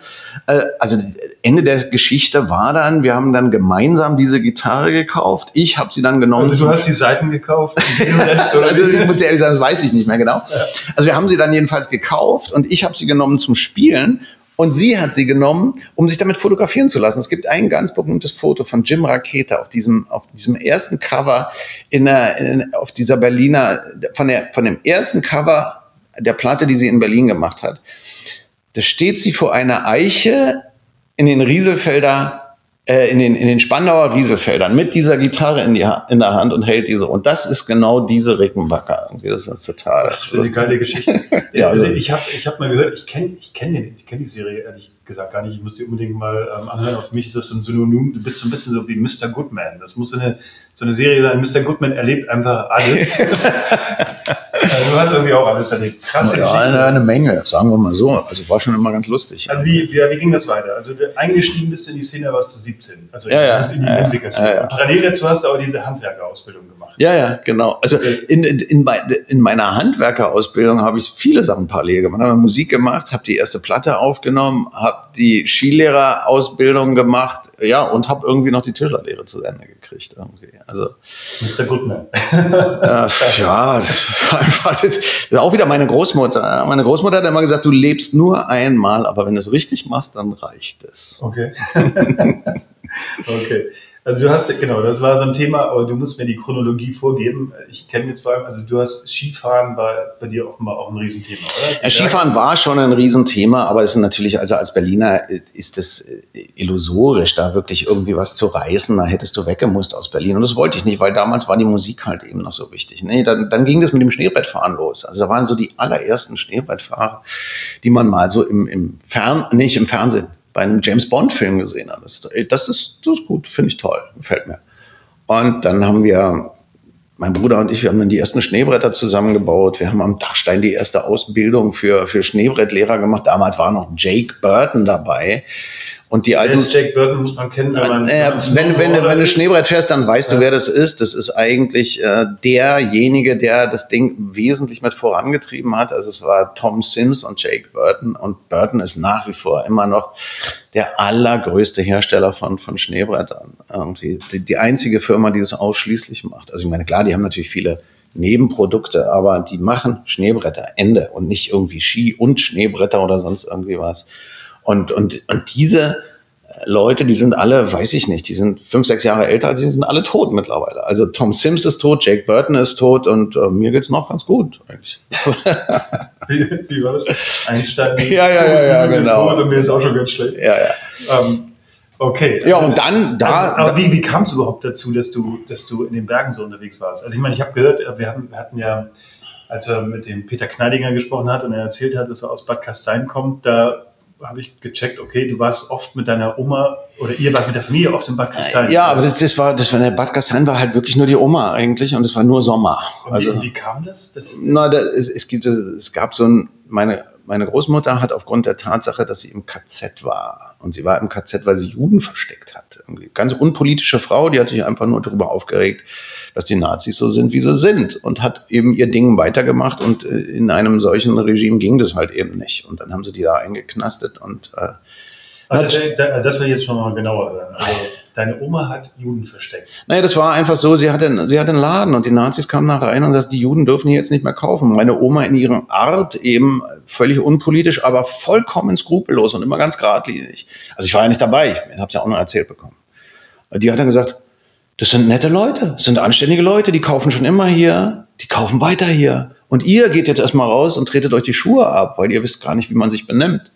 äh, also Ende der Geschichte war dann, wir haben dann gemeinsam diese Gitarre gekauft. Ich habe sie dann genommen. Also du hast die Seiten gekauft? also ich muss ehrlich sagen, das weiß ich nicht mehr genau. Ja. Also wir haben sie dann jedenfalls gekauft und ich habe sie genommen zum Spielen und sie hat sie genommen, um sich damit fotografieren zu lassen. Es gibt ein ganz berühmtes Foto von Jim Raketa auf diesem, auf diesem ersten Cover in der, in, auf dieser Berliner, von der, von dem ersten Cover der Platte, die sie in Berlin gemacht hat. Da steht sie vor einer Eiche in den Rieselfelder äh, in, den, in den Spandauer Rieselfeldern mit dieser Gitarre in, die, in der Hand und hält diese. Und das ist genau diese Rickenbacker. Das ist total. Das ist eine geile Geschichte. ja, also, ich habe ich hab mal gehört, ich kenne ich kenn ich kenn die Serie ehrlich gesagt gar nicht. Ich muss die unbedingt mal ähm, anhören. Auf mich ist das so ein Synonym. Du bist so ein bisschen so wie Mr. Goodman. Das muss eine, so eine Serie sein. Mr. Goodman erlebt einfach alles. Also du hast irgendwie auch alles erlebt. Krasse ja. Eine, eine Menge, sagen wir mal so. Also war schon immer ganz lustig. Also wie, wie, wie ging das weiter? Also eingestiegen bist du in die Szene, warst du 17. Also ja, ja, in die ja, Musikerszene. Ja, ja. parallel dazu hast du auch diese Handwerkerausbildung gemacht. Ja, ja, genau. Also in, in, in meiner Handwerkerausbildung habe ich viele Sachen parallel gemacht. Ich habe Musik gemacht, habe die erste Platte aufgenommen, habe die Skilehrerausbildung gemacht, ja, und habe irgendwie noch die Tischlerlehre zu Ende gekriegt. Irgendwie. Also, Mr. Goodman. äh, ja, das war einfach, das ist auch wieder meine Großmutter. Meine Großmutter hat immer gesagt, du lebst nur einmal, aber wenn du es richtig machst, dann reicht es. Okay. okay. Also du hast, genau, das war so ein Thema, aber du musst mir die Chronologie vorgeben. Ich kenne jetzt vor allem, also du hast Skifahren war bei dir offenbar auch ein Riesenthema, oder? Ja, Skifahren war schon ein Riesenthema, aber es ist natürlich, also als Berliner ist es illusorisch, da wirklich irgendwie was zu reißen. Da hättest du weggemusst aus Berlin. Und das wollte ich nicht, weil damals war die Musik halt eben noch so wichtig. Nee, dann, dann ging das mit dem Schneebrettfahren los. Also da waren so die allerersten Schneebrettfahrer, die man mal so im, im Fern, nicht im Fernsehen, bei einem James Bond Film gesehen habe. Das, das, ist, das ist gut, finde ich toll, gefällt mir. Und dann haben wir mein Bruder und ich, wir haben dann die ersten Schneebretter zusammengebaut. Wir haben am Dachstein die erste Ausbildung für, für Schneebrettlehrer gemacht. Damals war noch Jake Burton dabei. Und die alten. Jake Burton muss man kennen, wenn man. Äh, wenn, wenn, wenn, wenn du Schneebrett fährst, dann weißt ja. du, wer das ist. Das ist eigentlich äh, derjenige, der das Ding wesentlich mit vorangetrieben hat. Also es war Tom Sims und Jake Burton. Und Burton ist nach wie vor immer noch der allergrößte Hersteller von, von Schneebrettern. Irgendwie die, die einzige Firma, die das ausschließlich macht. Also ich meine, klar, die haben natürlich viele Nebenprodukte, aber die machen Schneebretter, Ende und nicht irgendwie Ski und Schneebretter oder sonst irgendwie was. Und, und, und diese Leute, die sind alle, weiß ich nicht, die sind fünf, sechs Jahre älter als ich, sind alle tot mittlerweile. Also Tom Sims ist tot, Jake Burton ist tot und äh, mir geht's noch ganz gut eigentlich. wie, wie war das? Einstein ja, ja, ja, ja, genau. Tot und mir ist auch schon ganz schlecht. Ja, ja. Ähm, okay. Ja, und dann da. Also, aber wie, wie kam es überhaupt dazu, dass du, dass du in den Bergen so unterwegs warst? Also ich meine, ich habe gehört, wir, haben, wir hatten ja als er mit dem Peter Kneidinger gesprochen hat und er erzählt hat, dass er aus Bad Kastein kommt, da habe ich gecheckt, okay, du warst oft mit deiner Oma oder ihr wart mit der Familie oft im Bad Gastein. Ja, aber das, das war, das war der Bad Gastein war halt wirklich nur die Oma eigentlich und es war nur Sommer. Und also, wie, wie kam das? das na, da, es, es, gibt, es gab so ein, meine, meine Großmutter hat aufgrund der Tatsache, dass sie im KZ war und sie war im KZ, weil sie Juden versteckt hat. Ganz unpolitische Frau, die hat sich einfach nur darüber aufgeregt, dass die Nazis so sind, wie sie sind und hat eben ihr Ding weitergemacht und äh, in einem solchen Regime ging das halt eben nicht. Und dann haben sie die da eingeknastet und äh, also das, will ich jetzt schon mal genauer hören. Also, deine Oma hat Juden versteckt. Naja, das war einfach so, sie hatte, sie hatte einen Laden und die Nazis kamen nach rein und sagten, die Juden dürfen hier jetzt nicht mehr kaufen. Meine Oma in ihrer Art eben völlig unpolitisch, aber vollkommen skrupellos und immer ganz geradlinig. Also ich war ja nicht dabei, ich habe es ja auch noch erzählt bekommen. Die hat dann gesagt, das sind nette Leute, das sind anständige Leute, die kaufen schon immer hier, die kaufen weiter hier. Und ihr geht jetzt erstmal raus und tretet euch die Schuhe ab, weil ihr wisst gar nicht, wie man sich benimmt.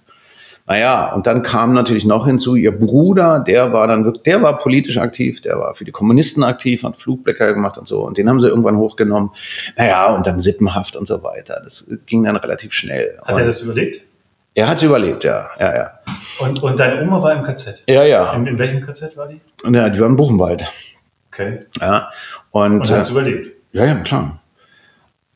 Naja, und dann kam natürlich noch hinzu, ihr Bruder, der war dann wirklich, der war politisch aktiv, der war für die Kommunisten aktiv, hat Flugblätter gemacht und so. Und den haben sie irgendwann hochgenommen. Naja, und dann sippenhaft und so weiter. Das ging dann relativ schnell. Hat und er das überlebt? Er hat es überlebt, ja, ja, ja. Und, und deine Oma war im KZ? Ja, ja. In, in welchem KZ war die? Ja, die war im Buchenwald. Okay. Ja. Und, und hat es überlebt? Ja, ja, klar.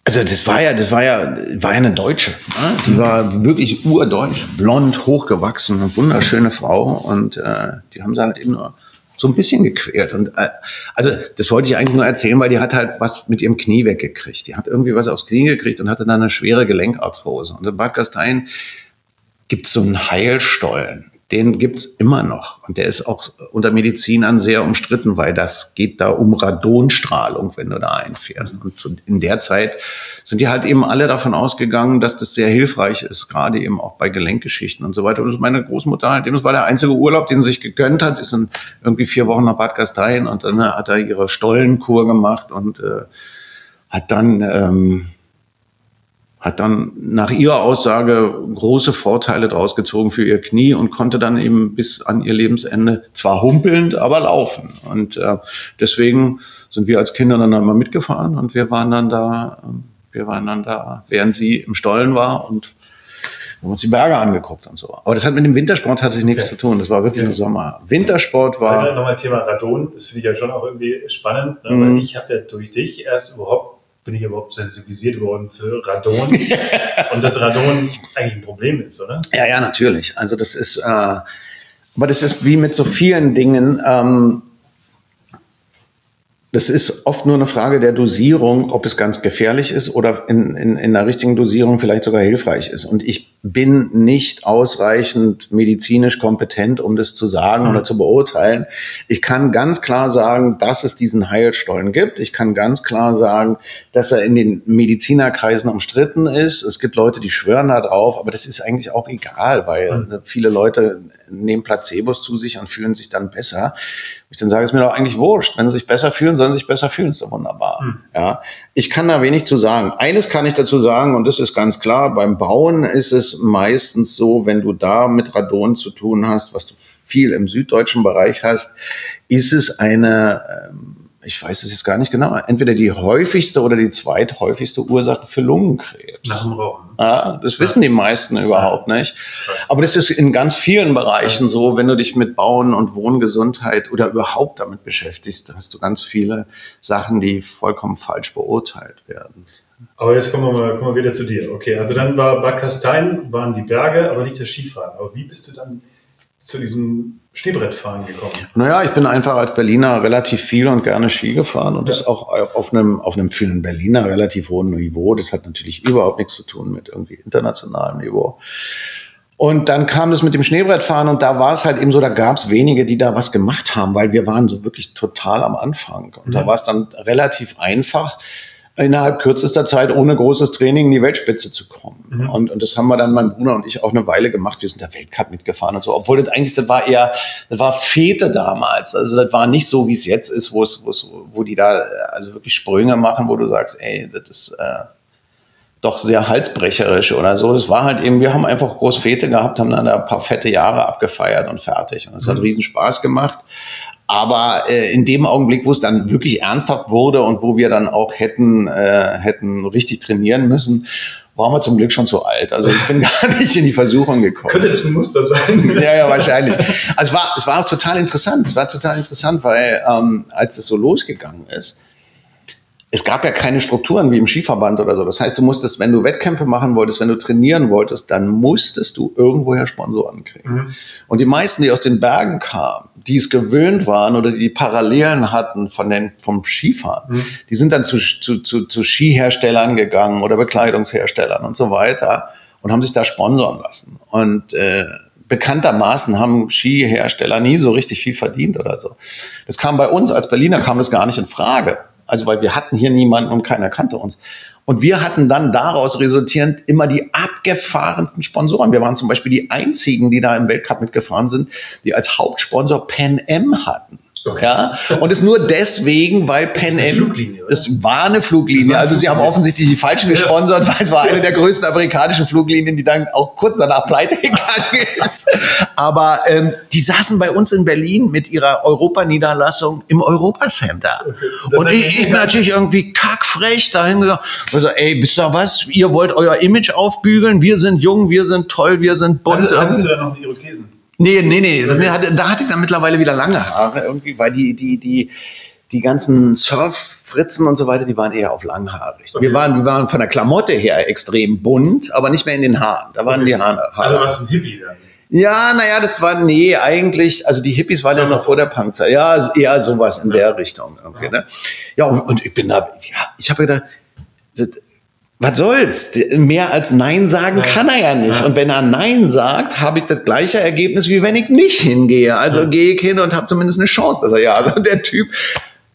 Also das war ja, das war ja, war ja eine Deutsche. Ne? Die war wirklich urdeutsch, blond, hochgewachsen, eine wunderschöne Frau und äh, die haben sie halt eben nur so ein bisschen gequält. Und äh, also das wollte ich eigentlich nur erzählen, weil die hat halt was mit ihrem Knie weggekriegt. Die hat irgendwie was aufs Knie gekriegt und hatte dann eine schwere Gelenkarthrose. Und in Bad Gastein gibt es so einen Heilstollen den gibt's immer noch. Und der ist auch unter Medizinern sehr umstritten, weil das geht da um Radonstrahlung, wenn du da einfährst. Und in der Zeit sind die halt eben alle davon ausgegangen, dass das sehr hilfreich ist, gerade eben auch bei Gelenkgeschichten und so weiter. Und meine Großmutter halt eben, das war der einzige Urlaub, den sie sich gegönnt hat, ist dann irgendwie vier Wochen nach Bad Gastein und dann hat er ihre Stollenkur gemacht und äh, hat dann ähm, hat dann nach ihrer Aussage große Vorteile draus gezogen für ihr Knie und konnte dann eben bis an ihr Lebensende zwar humpelnd, aber laufen. Und äh, deswegen sind wir als Kinder dann immer mitgefahren und wir waren dann da, äh, wir waren dann da, während sie im Stollen war und haben uns die Berge angeguckt und so. Aber das hat mit dem Wintersport tatsächlich nichts okay. zu tun. Das war wirklich ja. im Sommer. Wintersport war. Nochmal Thema Radon. Das finde ich ja schon auch irgendwie spannend, ne? weil mhm. ich habe ja durch dich erst überhaupt bin ich überhaupt sensibilisiert worden für Radon und dass Radon eigentlich ein Problem ist, oder? Ja, ja, natürlich. Also das ist, äh, aber das ist wie mit so vielen Dingen. Ähm, das ist oft nur eine Frage der Dosierung, ob es ganz gefährlich ist oder in, in, in der richtigen Dosierung vielleicht sogar hilfreich ist. Und ich bin nicht ausreichend medizinisch kompetent, um das zu sagen mhm. oder zu beurteilen. Ich kann ganz klar sagen, dass es diesen Heilstollen gibt. Ich kann ganz klar sagen, dass er in den Medizinerkreisen umstritten ist. Es gibt Leute, die schwören da drauf, aber das ist eigentlich auch egal, weil mhm. viele Leute nehmen Placebos zu sich und fühlen sich dann besser. Ich dann sage, es mir doch eigentlich wurscht. Wenn sie sich besser fühlen, sollen sie sich besser fühlen. Ist doch wunderbar. Hm. Ja, ich kann da wenig zu sagen. Eines kann ich dazu sagen, und das ist ganz klar. Beim Bauen ist es meistens so, wenn du da mit Radon zu tun hast, was du viel im süddeutschen Bereich hast, ist es eine, ähm, ich weiß es jetzt gar nicht genau, entweder die häufigste oder die zweithäufigste Ursache für Lungenkrebs. Nach dem Rauchen. Ja, das wissen die meisten überhaupt nicht. Aber das ist in ganz vielen Bereichen so, wenn du dich mit Bauen und Wohngesundheit oder überhaupt damit beschäftigst, hast du ganz viele Sachen, die vollkommen falsch beurteilt werden. Aber jetzt kommen wir mal kommen wir wieder zu dir. Okay, also dann war Bad Kastein, waren die Berge, aber nicht das Skifahren. Aber wie bist du dann zu diesem Schneebrettfahren gekommen? Naja, ich bin einfach als Berliner relativ viel und gerne Ski gefahren und ja. das auch auf einem, auf einem vielen Berliner relativ hohen Niveau. Das hat natürlich überhaupt nichts zu tun mit irgendwie internationalem Niveau. Und dann kam das mit dem Schneebrettfahren und da war es halt eben so, da gab es wenige, die da was gemacht haben, weil wir waren so wirklich total am Anfang. Und mhm. da war es dann relativ einfach, innerhalb kürzester Zeit ohne großes Training in die Weltspitze zu kommen. Mhm. Und, und das haben wir dann mein Bruder und ich auch eine Weile gemacht. Wir sind der Weltcup mitgefahren und so. Obwohl das eigentlich, das war eher, das war Fete damals. Also das war nicht so, wie es jetzt ist, wo es, wo es, wo die da also wirklich Sprünge machen, wo du sagst, ey, das ist äh, doch sehr halsbrecherisch oder so. Das war halt eben, wir haben einfach groß Fete gehabt, haben dann ein paar fette Jahre abgefeiert und fertig. Und es mhm. hat riesen Spaß gemacht. Aber äh, in dem Augenblick, wo es dann wirklich ernsthaft wurde und wo wir dann auch hätten, äh, hätten richtig trainieren müssen, waren wir zum Glück schon zu alt. Also ich bin gar nicht in die Versuchung gekommen. Könnte das ein Muster sein? ja, ja, wahrscheinlich. Also es war, es war auch total interessant. Es war total interessant, weil ähm, als es so losgegangen ist, es gab ja keine Strukturen wie im Skiverband oder so. Das heißt, du musstest, wenn du Wettkämpfe machen wolltest, wenn du trainieren wolltest, dann musstest du irgendwoher Sponsoren kriegen. Mhm. Und die meisten, die aus den Bergen kamen, die es gewöhnt waren oder die Parallelen hatten von den, vom Skifahren, mhm. die sind dann zu, zu, zu, zu Skiherstellern gegangen oder Bekleidungsherstellern und so weiter und haben sich da sponsoren lassen. Und äh, bekanntermaßen haben Skihersteller nie so richtig viel verdient oder so. Das kam bei uns als Berliner kam das gar nicht in Frage. Also weil wir hatten hier niemanden und keiner kannte uns. Und wir hatten dann daraus resultierend immer die abgefahrensten Sponsoren. Wir waren zum Beispiel die einzigen, die da im Weltcup mitgefahren sind, die als Hauptsponsor Pan M hatten. Okay. Ja, und es nur deswegen, weil Pan Am, es war eine Fluglinie, also sie haben offensichtlich die falschen gesponsert, weil es war eine der größten amerikanischen Fluglinien, die dann auch kurz danach pleite gegangen ist. Aber ähm, die saßen bei uns in Berlin mit ihrer Europaniederlassung im Europacenter. Okay. Und ich, ich natürlich irgendwie kackfrech dahin gesagt, also, ey, wisst ihr was, ihr wollt euer Image aufbügeln, wir sind jung, wir sind toll, wir sind bunt. Hattest du da noch die Irokesen? Nee, nee, nee. Okay. Da hatte ich dann mittlerweile wieder lange Haare irgendwie, weil die, die, die, die ganzen Surf-Fritzen und so weiter, die waren eher auf langhaarig. Okay. Wir, waren, wir waren von der Klamotte her extrem bunt, aber nicht mehr in den Haaren. Da waren okay. die Haare. Also warst du ein Hippie dann? Ja, naja, das war, nee, eigentlich, also die Hippies waren ja noch vor der Punkzeit. Ja, eher sowas in ja. der Richtung. Okay, ja. Ne? ja, und, ich bin da, ja, ich habe gedacht, was soll's? Mehr als Nein sagen ja. kann er ja nicht. Ja. Und wenn er Nein sagt, habe ich das gleiche Ergebnis, wie wenn ich nicht hingehe. Also ja. gehe ich hin und habe zumindest eine Chance, dass er ja. Also der Typ,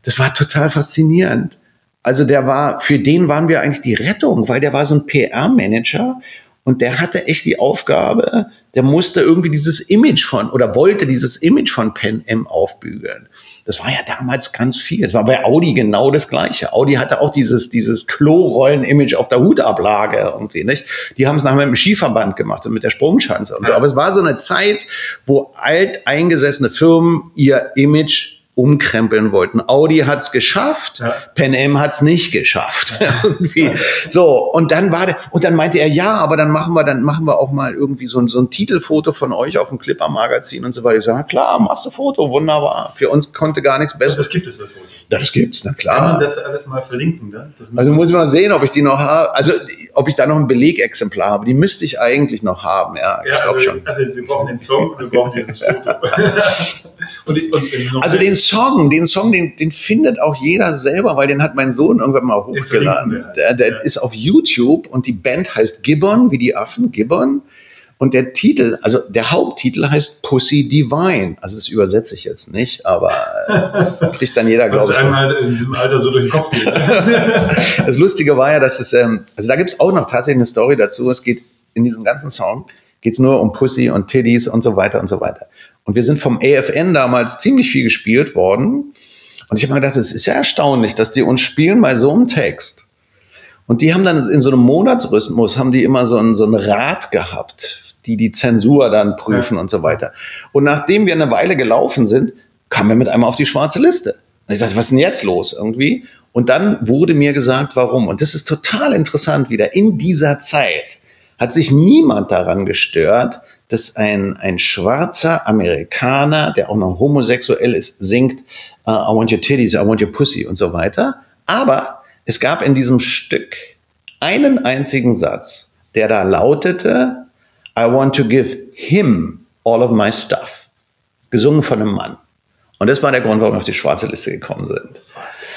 das war total faszinierend. Also der war, für den waren wir eigentlich die Rettung, weil der war so ein PR-Manager und der hatte echt die Aufgabe, der musste irgendwie dieses Image von oder wollte dieses Image von Pen M aufbügeln. Das war ja damals ganz viel. Es war bei Audi genau das Gleiche. Audi hatte auch dieses, dieses Klorollen-Image auf der Hutablage irgendwie, nicht? Die haben es nachher mit dem Skiverband gemacht und mit der Sprungschanze und so. Aber es war so eine Zeit, wo alteingesessene Firmen ihr Image umkrempeln wollten. Audi hat's geschafft, ja. Pan Am hat's nicht geschafft. irgendwie. So, und dann war der, und dann meinte er, ja, aber dann machen wir, dann machen wir auch mal irgendwie so ein, so ein Titelfoto von euch auf dem Clipper-Magazin und so weiter. Ich sage, klar, machst du Foto, wunderbar. Für uns konnte gar nichts Besseres. Das gibt es, das Foto. Das gibt's, na klar. Kann man das alles mal verlinken, dann? Also muss ich mal sehen, ob ich die noch habe. Also, ob ich da noch ein Belegexemplar habe. Die müsste ich eigentlich noch haben, ja. ja ich glaube also, schon. Also, wir brauchen den Song und wir brauchen dieses Foto. und, und, also den Song, den Song, den, den findet auch jeder selber, weil den hat mein Sohn irgendwann mal hochgeladen. Der, der ja. ist auf YouTube und die Band heißt Gibbon, wie die Affen, Gibbon. Und der Titel, also der Haupttitel heißt Pussy Divine. Also das übersetze ich jetzt nicht, aber das kriegt dann jeder, glaube ich. Das einmal in diesem Alter so durch den Kopf geht. das Lustige war ja, dass es, ähm, also da gibt es auch noch tatsächlich eine Story dazu. Es geht in diesem ganzen Song geht es nur um Pussy und Tiddies und so weiter und so weiter. Und wir sind vom AFN damals ziemlich viel gespielt worden. Und ich habe mir gedacht, es ist ja erstaunlich, dass die uns spielen bei so einem Text. Und die haben dann in so einem Monatsrhythmus, haben die immer so ein, so ein Rat gehabt, die die Zensur dann prüfen ja. und so weiter. Und nachdem wir eine Weile gelaufen sind, kamen wir mit einmal auf die schwarze Liste. Und ich dachte, was ist denn jetzt los irgendwie? Und dann wurde mir gesagt, warum. Und das ist total interessant wieder. In dieser Zeit hat sich niemand daran gestört, dass ein, ein schwarzer Amerikaner, der auch noch homosexuell ist, singt uh, I want your titties, I want your pussy und so weiter. Aber es gab in diesem Stück einen einzigen Satz, der da lautete, I want to give him all of my stuff. Gesungen von einem Mann. Und das war der Grund, warum wir auf die schwarze Liste gekommen sind.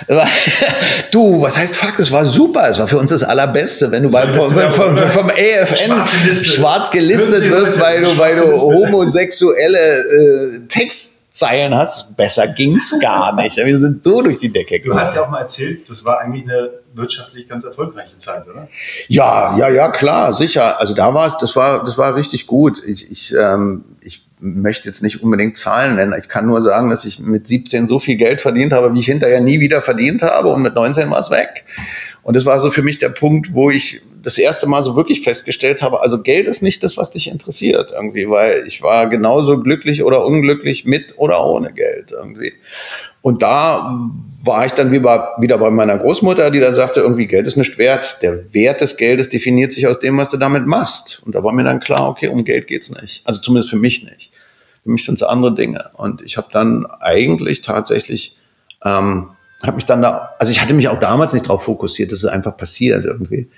Du, was heißt Fakt? Es war super. Es war für uns das Allerbeste, wenn du beim, vom, vom, vom AFN schwarz gelistet wirst, weil du, weil du homosexuelle äh, Text Zeilen hast, besser ging's gar nicht. Wir sind so durch die Decke gegangen. Du hast ja auch mal erzählt, das war eigentlich eine wirtschaftlich ganz erfolgreiche Zeit, oder? Ja, ja, ja, klar, sicher. Also da war es, das war, das war richtig gut. Ich, ich, ähm, ich möchte jetzt nicht unbedingt Zahlen nennen. Ich kann nur sagen, dass ich mit 17 so viel Geld verdient habe, wie ich hinterher nie wieder verdient habe und mit 19 war es weg. Und das war so für mich der Punkt, wo ich das erste Mal so wirklich festgestellt habe, also Geld ist nicht das, was dich interessiert irgendwie, weil ich war genauso glücklich oder unglücklich mit oder ohne Geld irgendwie. Und da war ich dann wieder, bei meiner Großmutter, die da sagte, irgendwie Geld ist nicht wert. Der Wert des Geldes definiert sich aus dem, was du damit machst. Und da war mir dann klar, okay, um Geld geht's nicht. Also zumindest für mich nicht. Für mich sind es andere Dinge. Und ich habe dann eigentlich tatsächlich ähm, habe mich dann da, also ich hatte mich auch damals nicht darauf fokussiert, dass es einfach passiert irgendwie.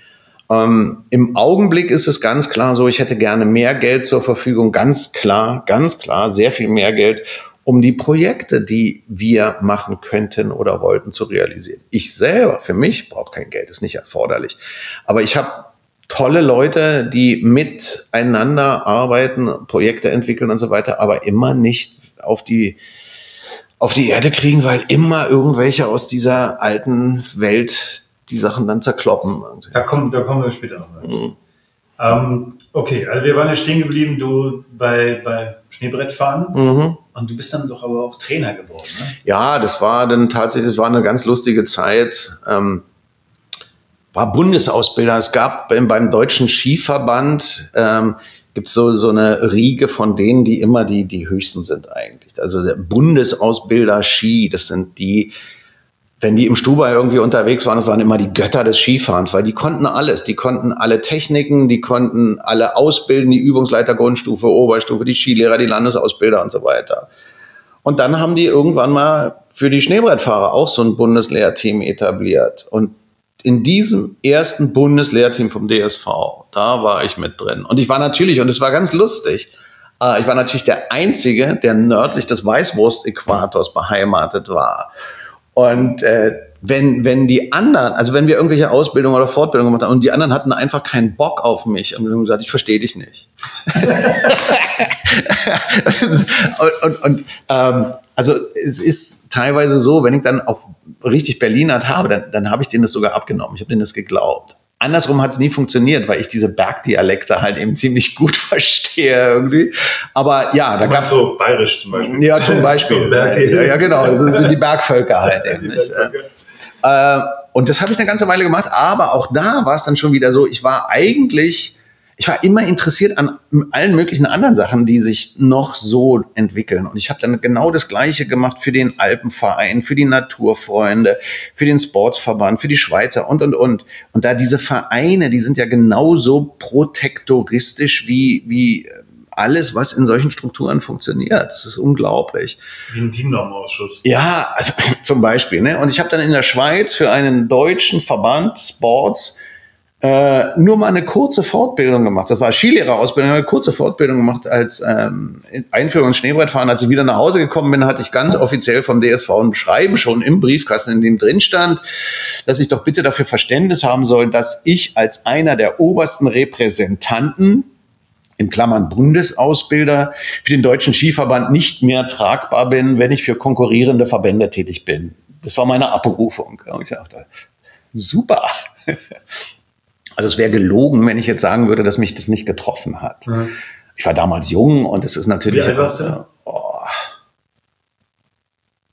Ähm, Im Augenblick ist es ganz klar so, ich hätte gerne mehr Geld zur Verfügung, ganz klar, ganz klar, sehr viel mehr Geld, um die Projekte, die wir machen könnten oder wollten, zu realisieren. Ich selber, für mich, brauche kein Geld, ist nicht erforderlich. Aber ich habe tolle Leute, die miteinander arbeiten, Projekte entwickeln und so weiter, aber immer nicht auf die auf die Erde kriegen, weil immer irgendwelche aus dieser alten Welt die Sachen dann zerkloppen. Da kommen, da kommen wir später noch. Mhm. Ähm, okay, also wir waren ja stehen geblieben, du bei, bei Schneebrettfahren mhm. und du bist dann doch aber auch Trainer geworden. Ne? Ja, das war dann tatsächlich, das war eine ganz lustige Zeit. Ähm, war Bundesausbilder. Es gab beim, beim Deutschen Skiverband ähm, gibt es so, so eine Riege von denen, die immer die, die höchsten sind eigentlich. Also der Bundesausbilder Ski, das sind die, wenn die im Stubai irgendwie unterwegs waren, das waren immer die Götter des Skifahrens, weil die konnten alles. Die konnten alle Techniken, die konnten alle ausbilden, die Übungsleiter Grundstufe, Oberstufe, die Skilehrer, die Landesausbilder und so weiter. Und dann haben die irgendwann mal für die Schneebrettfahrer auch so ein Bundeslehrteam etabliert. Und in diesem ersten Bundeslehrteam vom DSV, da war ich mit drin. Und ich war natürlich, und es war ganz lustig, äh, ich war natürlich der Einzige, der nördlich des Weißwurst-Äquators beheimatet war. Und äh, wenn, wenn die anderen, also wenn wir irgendwelche Ausbildungen oder Fortbildungen gemacht haben und die anderen hatten einfach keinen Bock auf mich und haben gesagt, ich verstehe dich nicht. und und, und ähm, also es ist teilweise so, wenn ich dann auch richtig Berlinert habe, dann, dann habe ich denen das sogar abgenommen. Ich habe denen das geglaubt. Andersrum hat es nie funktioniert, weil ich diese Bergdialekte halt eben ziemlich gut verstehe irgendwie. Aber ja, da gab so bayerisch zum Beispiel. Ja, zum Beispiel. ja, ja, genau. Das sind die Bergvölker halt eben. Nicht. Äh, und das habe ich eine ganze Weile gemacht. Aber auch da war es dann schon wieder so. Ich war eigentlich ich war immer interessiert an allen möglichen anderen Sachen, die sich noch so entwickeln. Und ich habe dann genau das Gleiche gemacht für den Alpenverein, für die Naturfreunde, für den Sportsverband, für die Schweizer und, und, und. Und da diese Vereine, die sind ja genauso protektoristisch wie, wie alles, was in solchen Strukturen funktioniert. Das ist unglaublich. Wie ein DIN-Norm-Ausschuss. Ja, also zum Beispiel. Ne? Und ich habe dann in der Schweiz für einen deutschen Verband Sports äh, nur mal eine kurze Fortbildung gemacht. Das war Skilehrerausbildung, eine kurze Fortbildung gemacht als ähm, Einführung ins Schneebrettfahren. Als ich wieder nach Hause gekommen bin, hatte ich ganz offiziell vom DSV ein Schreiben schon im Briefkasten, in dem drin stand, dass ich doch bitte dafür Verständnis haben soll, dass ich als einer der obersten Repräsentanten in Klammern Bundesausbilder für den Deutschen Skiverband nicht mehr tragbar bin, wenn ich für konkurrierende Verbände tätig bin. Das war meine Abberufung. Und ich dachte, super. Also es wäre gelogen, wenn ich jetzt sagen würde, dass mich das nicht getroffen hat. Mhm. Ich war damals jung und es ist natürlich. Wie alt warst du? Oh,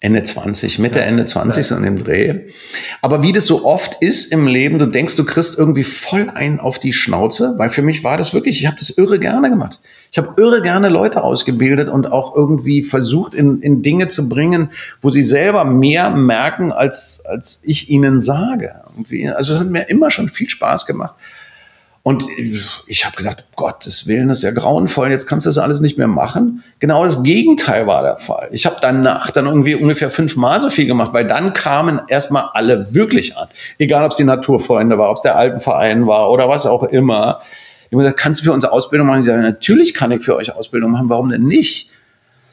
Ende 20, Mitte, ja, Ende 20 so in dem Dreh. Aber wie das so oft ist im Leben, du denkst, du kriegst irgendwie voll einen auf die Schnauze, weil für mich war das wirklich, ich habe das irre gerne gemacht. Ich habe irre gerne Leute ausgebildet und auch irgendwie versucht, in, in Dinge zu bringen, wo sie selber mehr merken, als, als ich ihnen sage. Irgendwie. Also es hat mir immer schon viel Spaß gemacht. Und ich habe gedacht, Gottes Willen, das ist ja grauenvoll, jetzt kannst du das alles nicht mehr machen. Genau das Gegenteil war der Fall. Ich habe danach dann irgendwie ungefähr fünfmal so viel gemacht, weil dann kamen erstmal alle wirklich an. Egal, ob es die Naturfreunde war, ob es der Alpenverein war oder was auch immer. Ich habe gesagt, kannst du für unsere Ausbildung machen? Ich sage, natürlich kann ich für euch Ausbildung machen, warum denn nicht?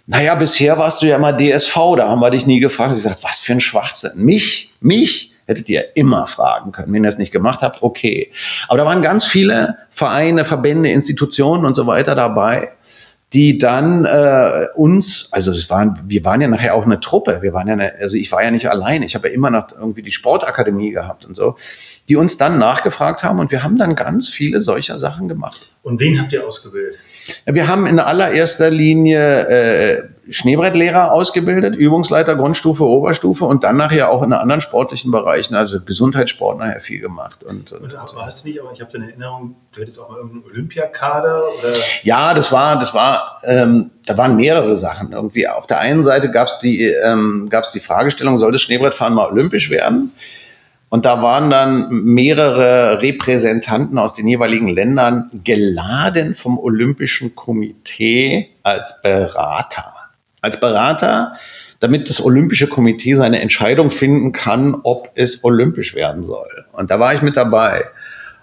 Naja, bisher warst du ja immer DSV, da haben wir dich nie gefragt. Ich gesagt, was für ein Schwachsinn. Mich, mich hättet ihr immer fragen können. Wenn ihr es nicht gemacht habt, okay. Aber da waren ganz viele Vereine, Verbände, Institutionen und so weiter dabei, die dann äh, uns, also es waren, wir waren ja nachher auch eine Truppe, wir waren ja, eine, also ich war ja nicht allein, ich habe ja immer noch irgendwie die Sportakademie gehabt und so, die uns dann nachgefragt haben und wir haben dann ganz viele solcher Sachen gemacht. Und wen habt ihr ausgebildet? Wir haben in allererster Linie äh, Schneebrettlehrer ausgebildet, Übungsleiter Grundstufe, Oberstufe und dann nachher auch in anderen sportlichen Bereichen, also Gesundheitssport nachher viel gemacht. Und, und, und aber hast du nicht, aber ich habe eine Erinnerung, du hättest auch mal irgendeinen Olympiakader oder? Ja, das war, das war, ähm, da waren mehrere Sachen irgendwie. Auf der einen Seite gab es die, ähm, gab's die Fragestellung, soll das Schneebrettfahren mal olympisch werden? Und da waren dann mehrere Repräsentanten aus den jeweiligen Ländern geladen vom Olympischen Komitee als Berater. Als Berater, damit das Olympische Komitee seine Entscheidung finden kann, ob es olympisch werden soll. Und da war ich mit dabei.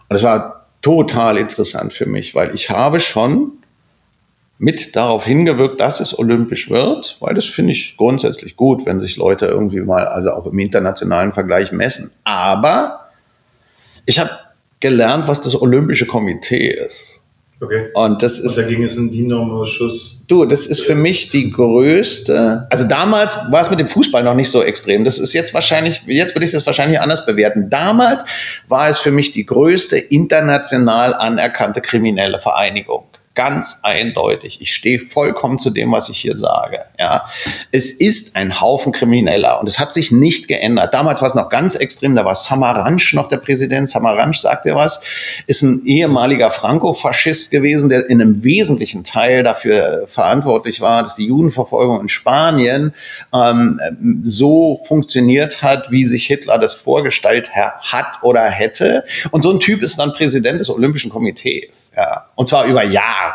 Und es war total interessant für mich, weil ich habe schon mit darauf hingewirkt, dass es olympisch wird, weil das finde ich grundsätzlich gut, wenn sich Leute irgendwie mal, also auch im internationalen Vergleich messen. Aber ich habe gelernt, was das Olympische Komitee ist. Okay. Und das ist. Und dagegen ist ein DIN-Ausschuss. Du, das ist für mich die größte. Also damals war es mit dem Fußball noch nicht so extrem. Das ist jetzt wahrscheinlich, jetzt würde ich das wahrscheinlich anders bewerten. Damals war es für mich die größte international anerkannte kriminelle Vereinigung ganz eindeutig. Ich stehe vollkommen zu dem, was ich hier sage. Ja, es ist ein Haufen Krimineller und es hat sich nicht geändert. Damals war es noch ganz extrem. Da war Samaranch noch der Präsident. Samaranch sagt er was, ist ein ehemaliger Franco-Faschist gewesen, der in einem wesentlichen Teil dafür verantwortlich war, dass die Judenverfolgung in Spanien ähm, so funktioniert hat, wie sich Hitler das vorgestellt hat oder hätte. Und so ein Typ ist dann Präsident des Olympischen Komitees. Ja, und zwar über Jahre.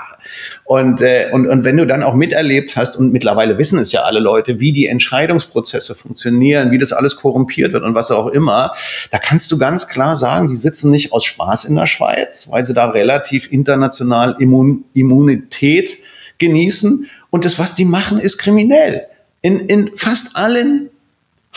Und, äh, und, und wenn du dann auch miterlebt hast, und mittlerweile wissen es ja alle Leute, wie die Entscheidungsprozesse funktionieren, wie das alles korrumpiert wird und was auch immer, da kannst du ganz klar sagen, die sitzen nicht aus Spaß in der Schweiz, weil sie da relativ international Immun Immunität genießen. Und das, was die machen, ist kriminell. In, in fast allen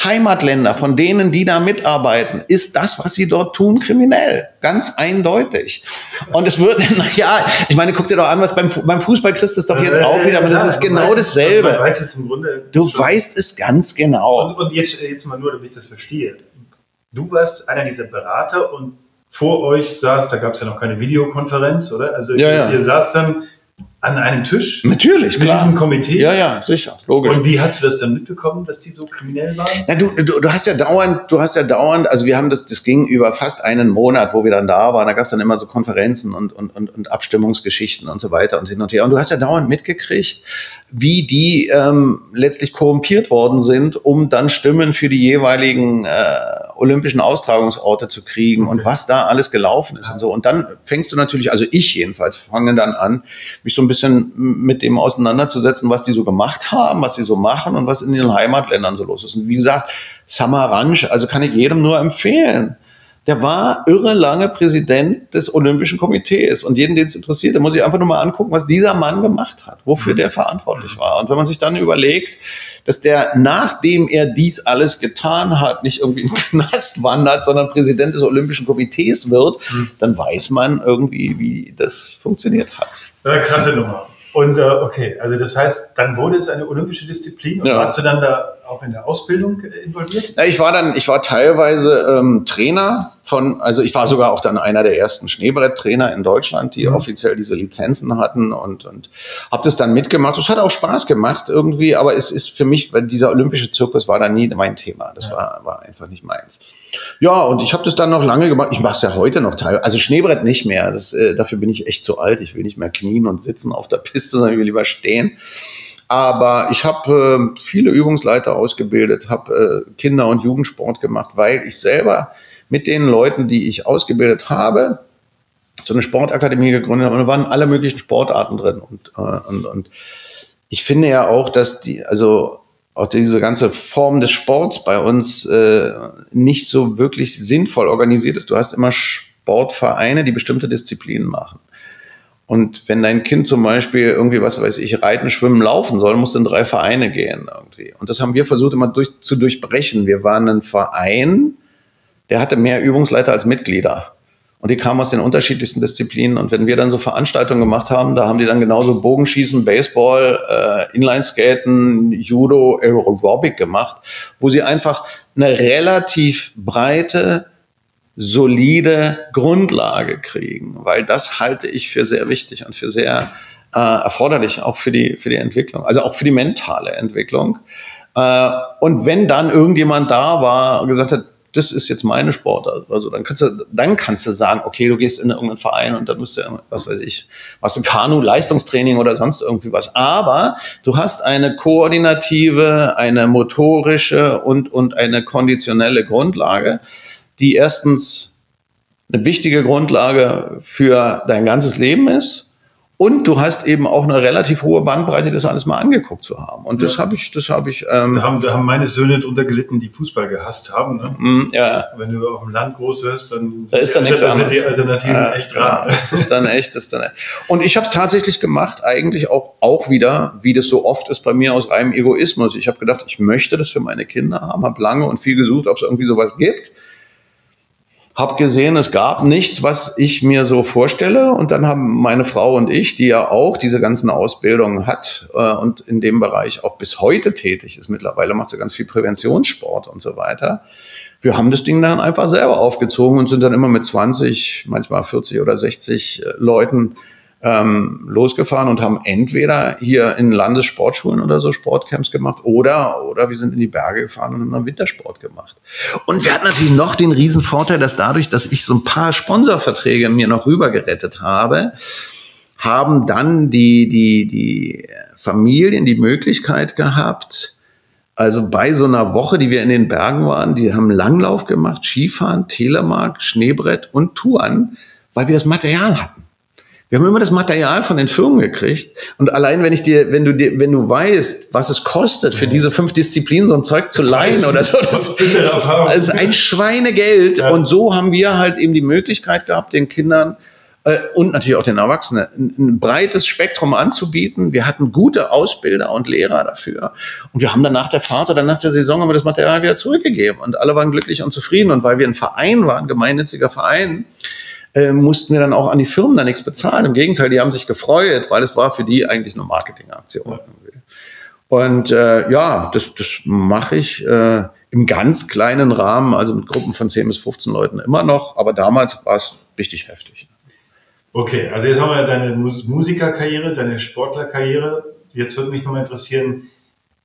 Heimatländer, von denen, die da mitarbeiten, ist das, was sie dort tun, kriminell. Ganz eindeutig. Und es wird, ja, ich meine, guck dir doch an, was beim, beim Fußball kriegst du es doch jetzt auch wieder, aber das ist genau dasselbe. Du weißt es im Grunde. Du weißt es ganz genau. Und, und jetzt, jetzt mal nur, damit ich das verstehe. Du warst einer dieser Berater und vor euch saß, da gab es ja noch keine Videokonferenz, oder? Also ja, ihr, ja. ihr saß dann an einem Tisch? Natürlich, mit klar. diesem Komitee? Ja, ja, sicher, logisch. Und wie hast du das dann mitbekommen, dass die so kriminell waren? Ja, du, du, du hast ja dauernd, du hast ja dauernd, also wir haben das, das ging über fast einen Monat, wo wir dann da waren. Da gab es dann immer so Konferenzen und, und, und, und Abstimmungsgeschichten und so weiter und hin und her. Und du hast ja dauernd mitgekriegt, wie die ähm, letztlich korrumpiert worden sind, um dann Stimmen für die jeweiligen äh, olympischen Austragungsorte zu kriegen okay. und was da alles gelaufen ist ja. und so. Und dann fängst du natürlich, also ich jedenfalls, fange dann an, mich so ein bisschen mit dem auseinanderzusetzen, was die so gemacht haben, was sie so machen und was in ihren Heimatländern so los ist. Und wie gesagt, Samaranch, also kann ich jedem nur empfehlen der war irre lange Präsident des Olympischen Komitees. Und jeden, den es interessiert, der muss sich einfach nur mal angucken, was dieser Mann gemacht hat, wofür mhm. der verantwortlich war. Und wenn man sich dann überlegt, dass der, nachdem er dies alles getan hat, nicht irgendwie in den Knast wandert, sondern Präsident des Olympischen Komitees wird, mhm. dann weiß man irgendwie, wie das funktioniert hat. Ja, krasse Nummer. Und äh, okay, also das heißt, dann wurde es eine olympische Disziplin und ja. warst du dann da auch in der Ausbildung äh, involviert? Ja, ich war dann, ich war teilweise ähm, Trainer von, also ich war sogar auch dann einer der ersten Schneebretttrainer in Deutschland, die mhm. offiziell diese Lizenzen hatten und, und habe das dann mitgemacht. Es hat auch Spaß gemacht irgendwie, aber es ist für mich, weil dieser olympische Zirkus war dann nie mein Thema. Das ja. war, war einfach nicht meins. Ja, und ich habe das dann noch lange gemacht. Ich mache es ja heute noch teilweise. Also Schneebrett nicht mehr. Das, äh, dafür bin ich echt zu alt. Ich will nicht mehr knien und sitzen auf der Piste, sondern ich will lieber stehen. Aber ich habe äh, viele Übungsleiter ausgebildet, habe äh, Kinder- und Jugendsport gemacht, weil ich selber mit den Leuten, die ich ausgebildet habe, so eine Sportakademie gegründet habe. Und da waren alle möglichen Sportarten drin. Und, äh, und, und ich finde ja auch, dass die, also auch diese ganze Form des Sports bei uns äh, nicht so wirklich sinnvoll organisiert ist. Du hast immer Sportvereine, die bestimmte Disziplinen machen. Und wenn dein Kind zum Beispiel irgendwie, was weiß ich, reiten, schwimmen, laufen soll, muss in drei Vereine gehen irgendwie. Und das haben wir versucht immer durch, zu durchbrechen. Wir waren ein Verein, der hatte mehr Übungsleiter als Mitglieder. Und die kamen aus den unterschiedlichsten Disziplinen. Und wenn wir dann so Veranstaltungen gemacht haben, da haben die dann genauso Bogenschießen, Baseball, äh, Inlineskaten, Judo, Aerobic gemacht, wo sie einfach eine relativ breite solide Grundlage kriegen, weil das halte ich für sehr wichtig und für sehr äh, erforderlich, auch für die, für die Entwicklung, also auch für die mentale Entwicklung. Äh, und wenn dann irgendjemand da war und gesagt hat, das ist jetzt meine Sportart. Also dann kannst du, dann kannst du sagen, okay, du gehst in irgendeinen Verein und dann musst du, was weiß ich, was ein Kanu, Leistungstraining oder sonst irgendwie was. Aber du hast eine koordinative, eine motorische und, und eine konditionelle Grundlage, die erstens eine wichtige Grundlage für dein ganzes Leben ist. Und du hast eben auch eine relativ hohe Bandbreite, das alles mal angeguckt zu haben. Und das ja. habe ich, das habe ich. Ähm, da, haben, da haben meine Söhne drunter gelitten, die Fußball gehasst haben. Ne? Mm, ja. Wenn du auf dem Land groß wirst, dann da ist dann nichts anderes. die Alternativen ja, echt rar. Ja, das ist dann echt, das ist dann. Echt. Und ich habe es tatsächlich gemacht, eigentlich auch auch wieder, wie das so oft ist bei mir aus reinem Egoismus. Ich habe gedacht, ich möchte das für meine Kinder haben, habe lange und viel gesucht, ob es irgendwie sowas gibt habe gesehen, es gab nichts, was ich mir so vorstelle. Und dann haben meine Frau und ich, die ja auch diese ganzen Ausbildungen hat äh, und in dem Bereich auch bis heute tätig ist, mittlerweile macht sie ganz viel Präventionssport und so weiter. Wir haben das Ding dann einfach selber aufgezogen und sind dann immer mit 20, manchmal 40 oder 60 äh, Leuten ähm, losgefahren und haben entweder hier in Landessportschulen oder so Sportcamps gemacht oder, oder wir sind in die Berge gefahren und haben dann Wintersport gemacht. Und wir hatten natürlich noch den riesen Vorteil, dass dadurch, dass ich so ein paar Sponsorverträge mir noch rübergerettet habe, haben dann die, die, die Familien die Möglichkeit gehabt, also bei so einer Woche, die wir in den Bergen waren, die haben Langlauf gemacht, Skifahren, Telemark, Schneebrett und Touren, weil wir das Material hatten. Wir haben immer das Material von den Firmen gekriegt. Und allein wenn ich dir, wenn du dir, wenn du weißt, was es kostet, für diese fünf Disziplinen so ein Zeug zu leihen oder so, das, das ist ein Schweinegeld. Ja. Und so haben wir halt eben die Möglichkeit gehabt, den Kindern äh, und natürlich auch den Erwachsenen ein, ein, breites Spektrum anzubieten. Wir hatten gute Ausbilder und Lehrer dafür. Und wir haben dann nach der Fahrt oder nach der Saison haben wir das Material wieder zurückgegeben. Und alle waren glücklich und zufrieden. Und weil wir ein Verein waren, ein gemeinnütziger Verein, äh, mussten wir dann auch an die Firmen da nichts bezahlen. Im Gegenteil, die haben sich gefreut, weil es war für die eigentlich eine Marketingaktion. Und äh, ja, das, das mache ich äh, im ganz kleinen Rahmen, also mit Gruppen von 10 bis 15 Leuten immer noch, aber damals war es richtig heftig. Okay, also jetzt haben wir deine Musikerkarriere, deine Sportlerkarriere. Jetzt würde mich nochmal interessieren,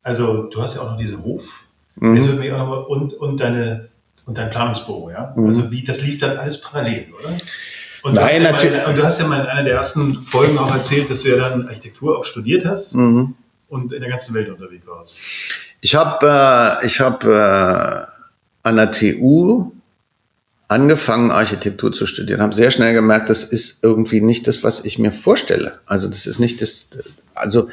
also du hast ja auch noch diesen Hof. Mhm. Jetzt würde mich auch nochmal und, und deine und dein Planungsbüro, ja? Mhm. Also wie, das lief dann alles parallel, oder? Und Nein, natürlich. Ja mal, und du hast ja mal in einer der ersten Folgen auch erzählt, dass du ja dann Architektur auch studiert hast mhm. und in der ganzen Welt unterwegs warst. Ich habe äh, ich hab, äh, an der TU angefangen, Architektur zu studieren, habe sehr schnell gemerkt, das ist irgendwie nicht das, was ich mir vorstelle. Also das ist nicht das, also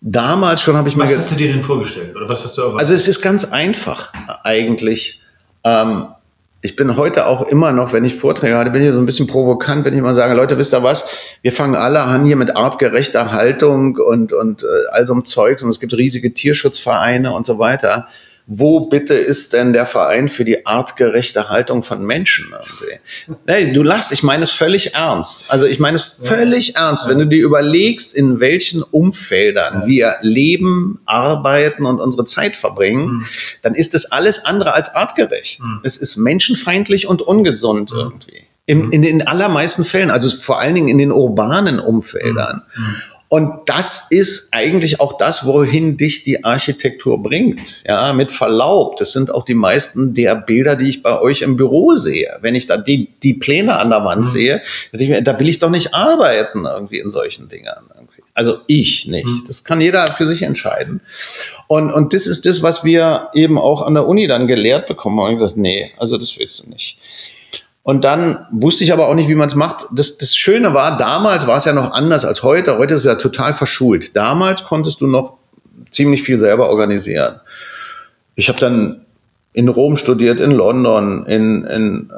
damals schon habe ich was mir... Was hast du dir denn vorgestellt oder was hast du erwartet? Also es ist ganz einfach eigentlich. Ähm, ich bin heute auch immer noch, wenn ich Vorträge hatte, bin ich so ein bisschen provokant, wenn ich mal sage, Leute, wisst ihr was? Wir fangen alle an hier mit artgerechter Haltung und, und äh, all so einem Zeugs und es gibt riesige Tierschutzvereine und so weiter. Wo bitte ist denn der Verein für die artgerechte Haltung von Menschen? Hey, du lachst, ich meine es völlig ernst. Also ich meine es völlig ja. ernst, wenn du dir überlegst, in welchen Umfeldern ja. wir leben, arbeiten und unsere Zeit verbringen, mhm. dann ist es alles andere als artgerecht. Mhm. Es ist menschenfeindlich und ungesund mhm. irgendwie. In, in den allermeisten Fällen, also vor allen Dingen in den urbanen Umfeldern. Und das ist eigentlich auch das, wohin dich die Architektur bringt. Ja, mit Verlaub. Das sind auch die meisten der Bilder, die ich bei euch im Büro sehe. Wenn ich da die, die Pläne an der Wand mhm. sehe, da will ich doch nicht arbeiten irgendwie in solchen Dingern. Irgendwie. Also ich nicht. Mhm. Das kann jeder für sich entscheiden. Und, und das ist das, was wir eben auch an der Uni dann gelehrt bekommen. Und ich dachte, nee, also das willst du nicht. Und dann wusste ich aber auch nicht, wie man es macht. Das, das Schöne war, damals war es ja noch anders als heute. Heute ist es ja total verschult. Damals konntest du noch ziemlich viel selber organisieren. Ich habe dann in Rom studiert, in London, in, in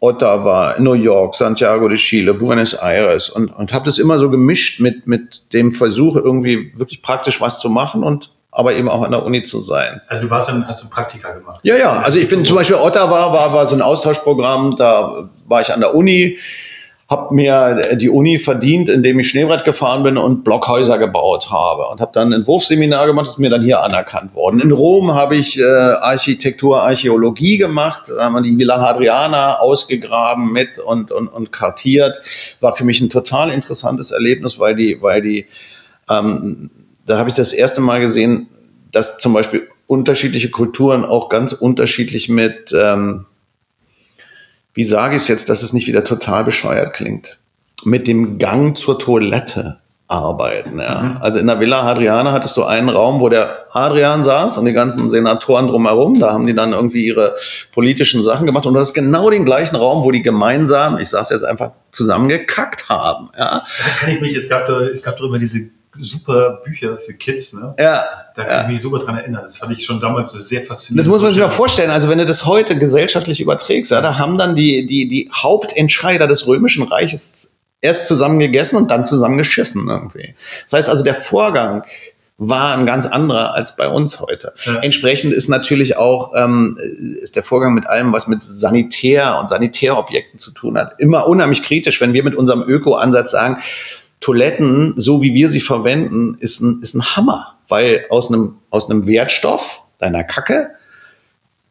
Ottawa, in New York, Santiago de Chile, Buenos Aires und, und habe das immer so gemischt mit, mit dem Versuch, irgendwie wirklich praktisch was zu machen und aber eben auch an der Uni zu sein. Also du warst dann, hast du Praktika gemacht? Ja, ja. Also ich bin zum Beispiel Ottawa war, war so ein Austauschprogramm, da war ich an der Uni, habe mir die Uni verdient, indem ich Schneebrett gefahren bin und Blockhäuser gebaut habe und habe dann ein Entwurfsseminar gemacht, das ist mir dann hier anerkannt worden. In Rom habe ich äh, Architektur, Archäologie gemacht, da haben wir die Villa Hadriana ausgegraben mit und, und, und kartiert. War für mich ein total interessantes Erlebnis, weil die, weil die ähm, da habe ich das erste Mal gesehen, dass zum Beispiel unterschiedliche Kulturen auch ganz unterschiedlich mit, ähm, wie sage ich es jetzt, dass es nicht wieder total bescheuert klingt, mit dem Gang zur Toilette arbeiten. Ja. Mhm. Also in der Villa Hadriana hattest du einen Raum, wo der Adrian saß und die ganzen Senatoren drumherum. Da haben die dann irgendwie ihre politischen Sachen gemacht. Und du hast genau den gleichen Raum, wo die gemeinsam, ich sag's jetzt einfach, zusammen gekackt haben. Ja. Da kann ich mich, es gab, es gab doch immer diese super Bücher für Kids, ne? Ja. Da kann ich mich super dran erinnern. Das fand ich schon damals so sehr faszinierend. Das muss man sich mal vorstellen. Also wenn du das heute gesellschaftlich überträgst, ja, da haben dann die, die, die Hauptentscheider des Römischen Reiches erst zusammen gegessen und dann zusammen geschissen irgendwie. Das heißt also, der Vorgang war ein ganz anderer als bei uns heute. Ja. Entsprechend ist natürlich auch ähm, ist der Vorgang mit allem, was mit Sanitär und Sanitärobjekten zu tun hat, immer unheimlich kritisch, wenn wir mit unserem Öko-Ansatz sagen, Toiletten, so wie wir sie verwenden, ist ein, ist ein Hammer, weil aus einem, aus einem Wertstoff, deiner Kacke,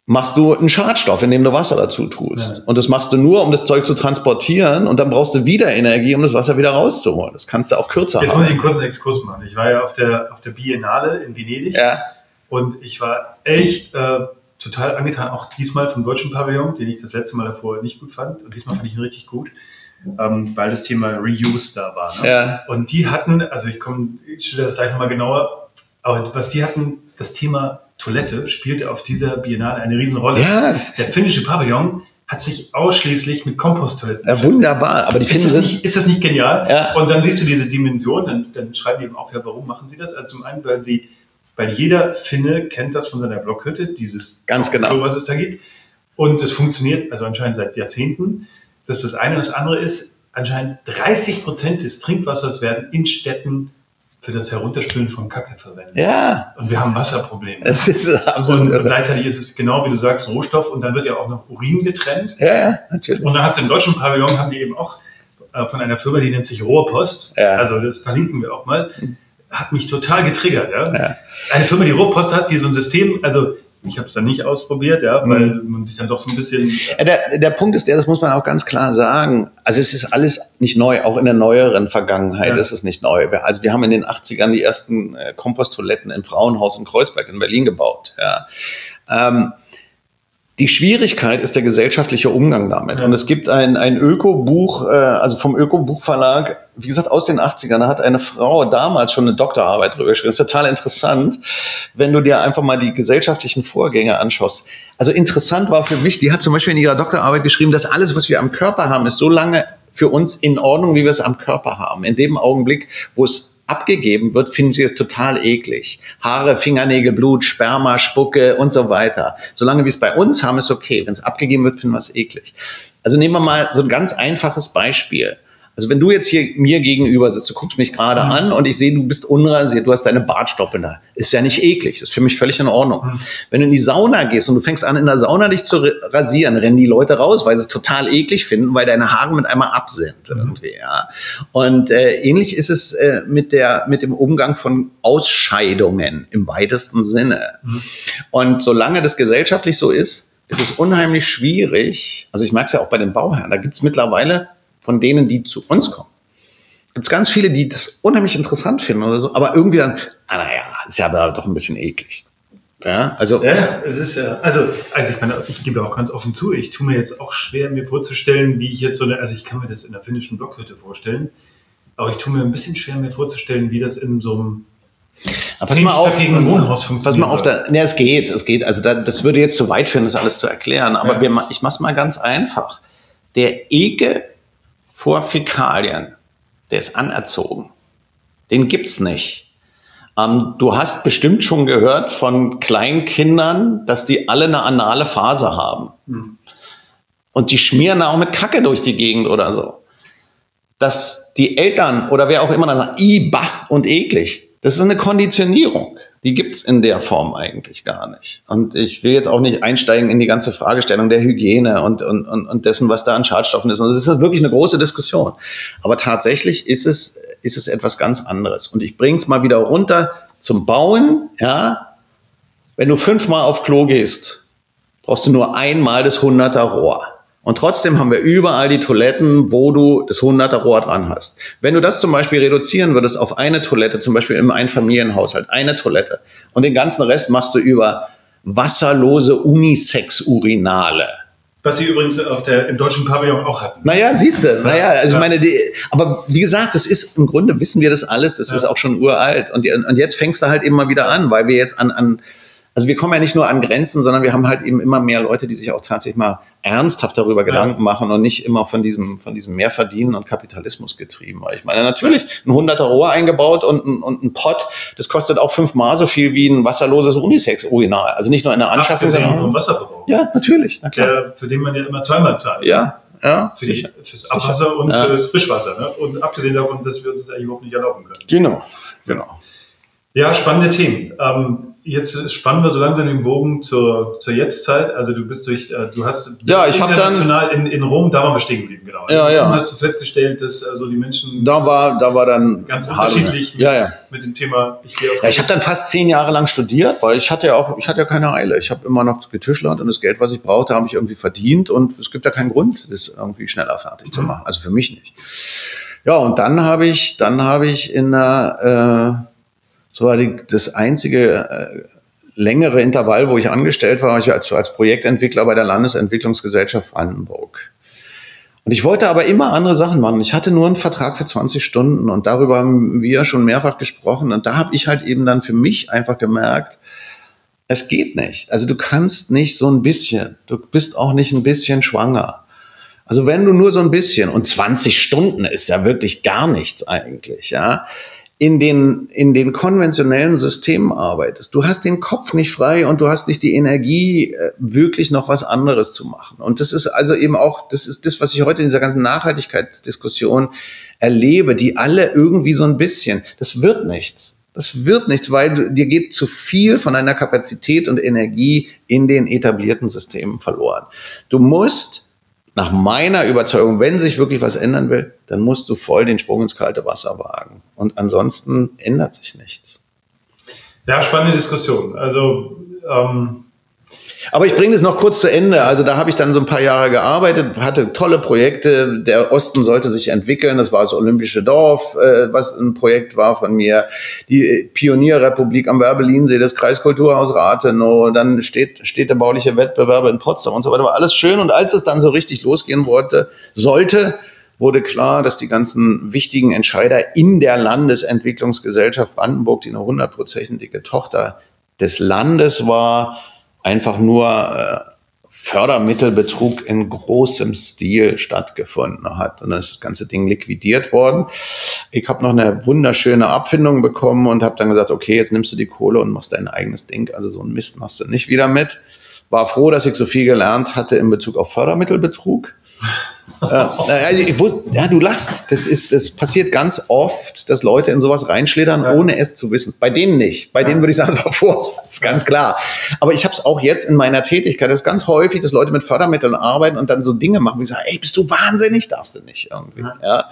machst du einen Schadstoff, indem du Wasser dazu tust. Ja. Und das machst du nur, um das Zeug zu transportieren und dann brauchst du wieder Energie, um das Wasser wieder rauszuholen. Das kannst du auch kürzer Jetzt haben. muss ich einen kurzen Exkurs machen. Ich war ja auf der, auf der Biennale in Venedig ja. und ich war echt äh, total angetan, auch diesmal vom deutschen Pavillon, den ich das letzte Mal davor nicht gut fand. Und diesmal fand ich ihn richtig gut ähm, weil das Thema Reuse da war. Ne? Ja. Und die hatten, also ich komme, ich studiere das gleich nochmal genauer, aber was die hatten, das Thema Toilette spielte auf dieser Biennale eine Riesenrolle. Ja, der finnische Pavillon hat sich ausschließlich mit Komposttoiletten Ja, wunderbar, aber die ist das, nicht, ist das nicht genial? Ja. Und dann siehst du diese Dimension, dann, dann schreiben die eben auch, ja, warum machen sie das? Also zum einen, weil sie, weil jeder Finne kennt das von seiner Blockhütte, dieses Ganz genau. Klo, was es da gibt. Und es funktioniert also anscheinend seit Jahrzehnten. Das ist das eine. Und das andere ist, anscheinend 30 Prozent des Trinkwassers werden in Städten für das Herunterspülen von Kacke verwendet. Ja. Und wir haben Wasserprobleme. Das ist absolut und, und gleichzeitig ist es genau wie du sagst Rohstoff und dann wird ja auch noch Urin getrennt. Ja, ja, natürlich. Und dann hast du im deutschen Pavillon haben die eben auch äh, von einer Firma, die nennt sich Rohrpost. Ja. Also das verlinken wir auch mal. Hat mich total getriggert. Ja? Ja. Eine Firma, die Rohrpost hat, die so ein System, also ich habe es dann nicht ausprobiert, ja, weil mhm. man sich dann doch so ein bisschen. Ja, der, der Punkt ist der, das muss man auch ganz klar sagen. Also es ist alles nicht neu, auch in der neueren Vergangenheit ja. ist es nicht neu. Also wir haben in den 80ern die ersten äh, Komposttoiletten im Frauenhaus in Kreuzberg in Berlin gebaut. Ja. Ähm, die Schwierigkeit ist der gesellschaftliche Umgang damit. Und es gibt ein, ein Öko-Buch, äh, also vom Öko-Buchverlag, wie gesagt, aus den 80ern, da hat eine Frau damals schon eine Doktorarbeit drüber geschrieben. Das ist total interessant, wenn du dir einfach mal die gesellschaftlichen Vorgänge anschaust. Also interessant war für mich, die hat zum Beispiel in ihrer Doktorarbeit geschrieben, dass alles, was wir am Körper haben, ist so lange für uns in Ordnung, wie wir es am Körper haben. In dem Augenblick, wo es abgegeben wird, finden sie es total eklig. Haare, Fingernägel, Blut, Sperma, Spucke und so weiter. Solange wir es bei uns haben, ist okay. Wenn es abgegeben wird, finden wir es eklig. Also nehmen wir mal so ein ganz einfaches Beispiel. Also wenn du jetzt hier mir gegenüber sitzt, du guckst mich gerade mhm. an und ich sehe, du bist unrasiert, du hast deine Bartstoppe da. Ist ja nicht eklig, ist für mich völlig in Ordnung. Mhm. Wenn du in die Sauna gehst und du fängst an, in der Sauna dich zu rasieren, rennen die Leute raus, weil sie es total eklig finden, weil deine Haare mit einmal ab sind. Mhm. Irgendwie, ja. Und äh, ähnlich ist es äh, mit, der, mit dem Umgang von Ausscheidungen im weitesten Sinne. Mhm. Und solange das gesellschaftlich so ist, ist es unheimlich schwierig, also ich merke es ja auch bei den Bauherren, da gibt es mittlerweile von denen, die zu uns kommen. Gibt es ganz viele, die das unheimlich interessant finden oder so, aber irgendwie dann, ah, naja, ist ja aber doch ein bisschen eklig. Ja, also. Ja, es ist ja, also, also ich meine, ich gebe auch ganz offen zu, ich tue mir jetzt auch schwer, mir vorzustellen, wie ich jetzt so eine, also ich kann mir das in der finnischen Blockhütte vorstellen, aber ich tue mir ein bisschen schwer, mir vorzustellen, wie das in so einem pass mal auf, Wohnhaus funktioniert. Pass mal auf, da, ne, es geht, es geht. Also da, das würde jetzt zu weit führen, das alles zu erklären. Aber ja. wir, ich mach's mal ganz einfach. Der Ekel vor Fäkalien, der ist anerzogen. Den gibt's nicht. Ähm, du hast bestimmt schon gehört von Kleinkindern, dass die alle eine anale Phase haben. Hm. Und die schmieren auch mit Kacke durch die Gegend oder so. Dass die Eltern oder wer auch immer dann sagt, i, bah und eklig. Das ist eine Konditionierung. Die gibt's in der Form eigentlich gar nicht. Und ich will jetzt auch nicht einsteigen in die ganze Fragestellung der Hygiene und, und, und, und dessen, was da an Schadstoffen ist. Und das ist wirklich eine große Diskussion. Aber tatsächlich ist es, ist es etwas ganz anderes. Und ich bringe es mal wieder runter zum Bauen. Ja, Wenn du fünfmal auf Klo gehst, brauchst du nur einmal das 100er Rohr. Und trotzdem haben wir überall die Toiletten, wo du das 100er Rohr dran hast. Wenn du das zum Beispiel reduzieren würdest auf eine Toilette, zum Beispiel im Einfamilienhaushalt, eine Toilette, und den ganzen Rest machst du über wasserlose Unisex-Urinale. Was sie übrigens auf der, im deutschen Pavillon auch hatten. Naja, siehst du, naja, also ja. meine, die, aber wie gesagt, das ist, im Grunde wissen wir das alles, das ja. ist auch schon uralt. Und, und jetzt fängst du halt eben mal wieder an, weil wir jetzt an, an, also wir kommen ja nicht nur an Grenzen, sondern wir haben halt eben immer mehr Leute, die sich auch tatsächlich mal ernsthaft darüber ja. Gedanken machen und nicht immer von diesem, von diesem Mehrverdienen und Kapitalismus getrieben. Weil ich meine, natürlich, ein 100er Rohr eingebaut und ein, und ein Pott, das kostet auch fünfmal so viel wie ein wasserloses Unisex-Urinal. Also nicht nur in der Anschaffung, sondern vom Wasserverbrauch. Ja, natürlich. Na. Der, für den man ja immer zweimal zahlt. Ja, ja. Für die, fürs Abwasser und ja. fürs Frischwasser. Ne? Und abgesehen davon, dass wir uns das eigentlich überhaupt nicht erlauben können. Genau, genau. Ja, spannende Themen. Ähm, jetzt spannen wir so langsam den Bogen zur, zur Jetztzeit. Also du bist durch, äh, du hast ja, ich international dann, in, in Rom, da waren wir stehen geblieben, genau. Ja, ja. hast du festgestellt, dass also die Menschen da war, da war dann ganz unterschiedlich mit, ja, ja. mit dem Thema. Ich, ja, ich habe dann fast zehn Jahre lang studiert, weil ich hatte ja auch, ich hatte ja keine Eile. Ich habe immer noch getischlert und das Geld, was ich brauchte, habe ich irgendwie verdient und es gibt ja keinen Grund, das irgendwie schneller fertig mhm. zu machen. Also für mich nicht. Ja, und dann habe ich, dann habe ich in einer äh, so war die, das einzige äh, längere Intervall, wo ich angestellt war, ich als, als Projektentwickler bei der Landesentwicklungsgesellschaft Brandenburg. Und ich wollte aber immer andere Sachen machen. Ich hatte nur einen Vertrag für 20 Stunden und darüber haben wir schon mehrfach gesprochen. Und da habe ich halt eben dann für mich einfach gemerkt, es geht nicht. Also du kannst nicht so ein bisschen. Du bist auch nicht ein bisschen schwanger. Also wenn du nur so ein bisschen und 20 Stunden ist ja wirklich gar nichts eigentlich, ja in den, in den konventionellen Systemen arbeitest. Du hast den Kopf nicht frei und du hast nicht die Energie, äh, wirklich noch was anderes zu machen. Und das ist also eben auch, das ist das, was ich heute in dieser ganzen Nachhaltigkeitsdiskussion erlebe, die alle irgendwie so ein bisschen, das wird nichts. Das wird nichts, weil du, dir geht zu viel von deiner Kapazität und Energie in den etablierten Systemen verloren. Du musst nach meiner Überzeugung, wenn sich wirklich was ändern will, dann musst du voll den Sprung ins kalte Wasser wagen. Und ansonsten ändert sich nichts. Ja, spannende Diskussion. Also ähm, aber ich bringe das noch kurz zu Ende. Also da habe ich dann so ein paar Jahre gearbeitet, hatte tolle Projekte. Der Osten sollte sich entwickeln. Das war das Olympische Dorf, äh, was ein Projekt war von mir. Die Pionierrepublik am Werbelinsee, das Kreiskulturhaus Rathenow, dann steht, steht der bauliche Wettbewerbe in Potsdam und so weiter. War alles schön. Und als es dann so richtig losgehen wollte, sollte, wurde klar, dass die ganzen wichtigen Entscheider in der Landesentwicklungsgesellschaft Brandenburg, die eine hundertprozentige Tochter des Landes war, einfach nur äh, Fördermittelbetrug in großem Stil stattgefunden hat. Und das ganze Ding liquidiert worden. Ich habe noch eine wunderschöne Abfindung bekommen und habe dann gesagt, okay, jetzt nimmst du die Kohle und machst dein eigenes Ding. Also so ein Mist machst du nicht wieder mit. War froh, dass ich so viel gelernt hatte in Bezug auf Fördermittelbetrug. Äh, ja, du lachst. Das ist, das passiert ganz oft, dass Leute in sowas reinschlittern, ja. ohne es zu wissen. Bei denen nicht. Bei denen würde ich sagen, Vorsatz, ganz klar. Aber ich habe es auch jetzt in meiner Tätigkeit, das ist ganz häufig, dass Leute mit Fördermitteln arbeiten und dann so Dinge machen, wie ich sage, ey, bist du wahnsinnig, darfst du nicht irgendwie. Ja. ja.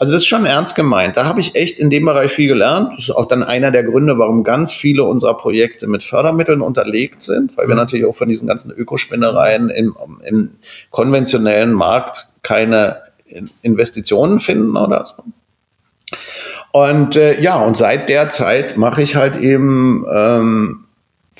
Also das ist schon ernst gemeint. Da habe ich echt in dem Bereich viel gelernt. Das ist auch dann einer der Gründe, warum ganz viele unserer Projekte mit Fördermitteln unterlegt sind, weil wir mhm. natürlich auch von diesen ganzen Ökospinnereien im, im konventionellen Markt keine Investitionen finden oder so. Und äh, ja, und seit der Zeit mache ich halt eben ähm,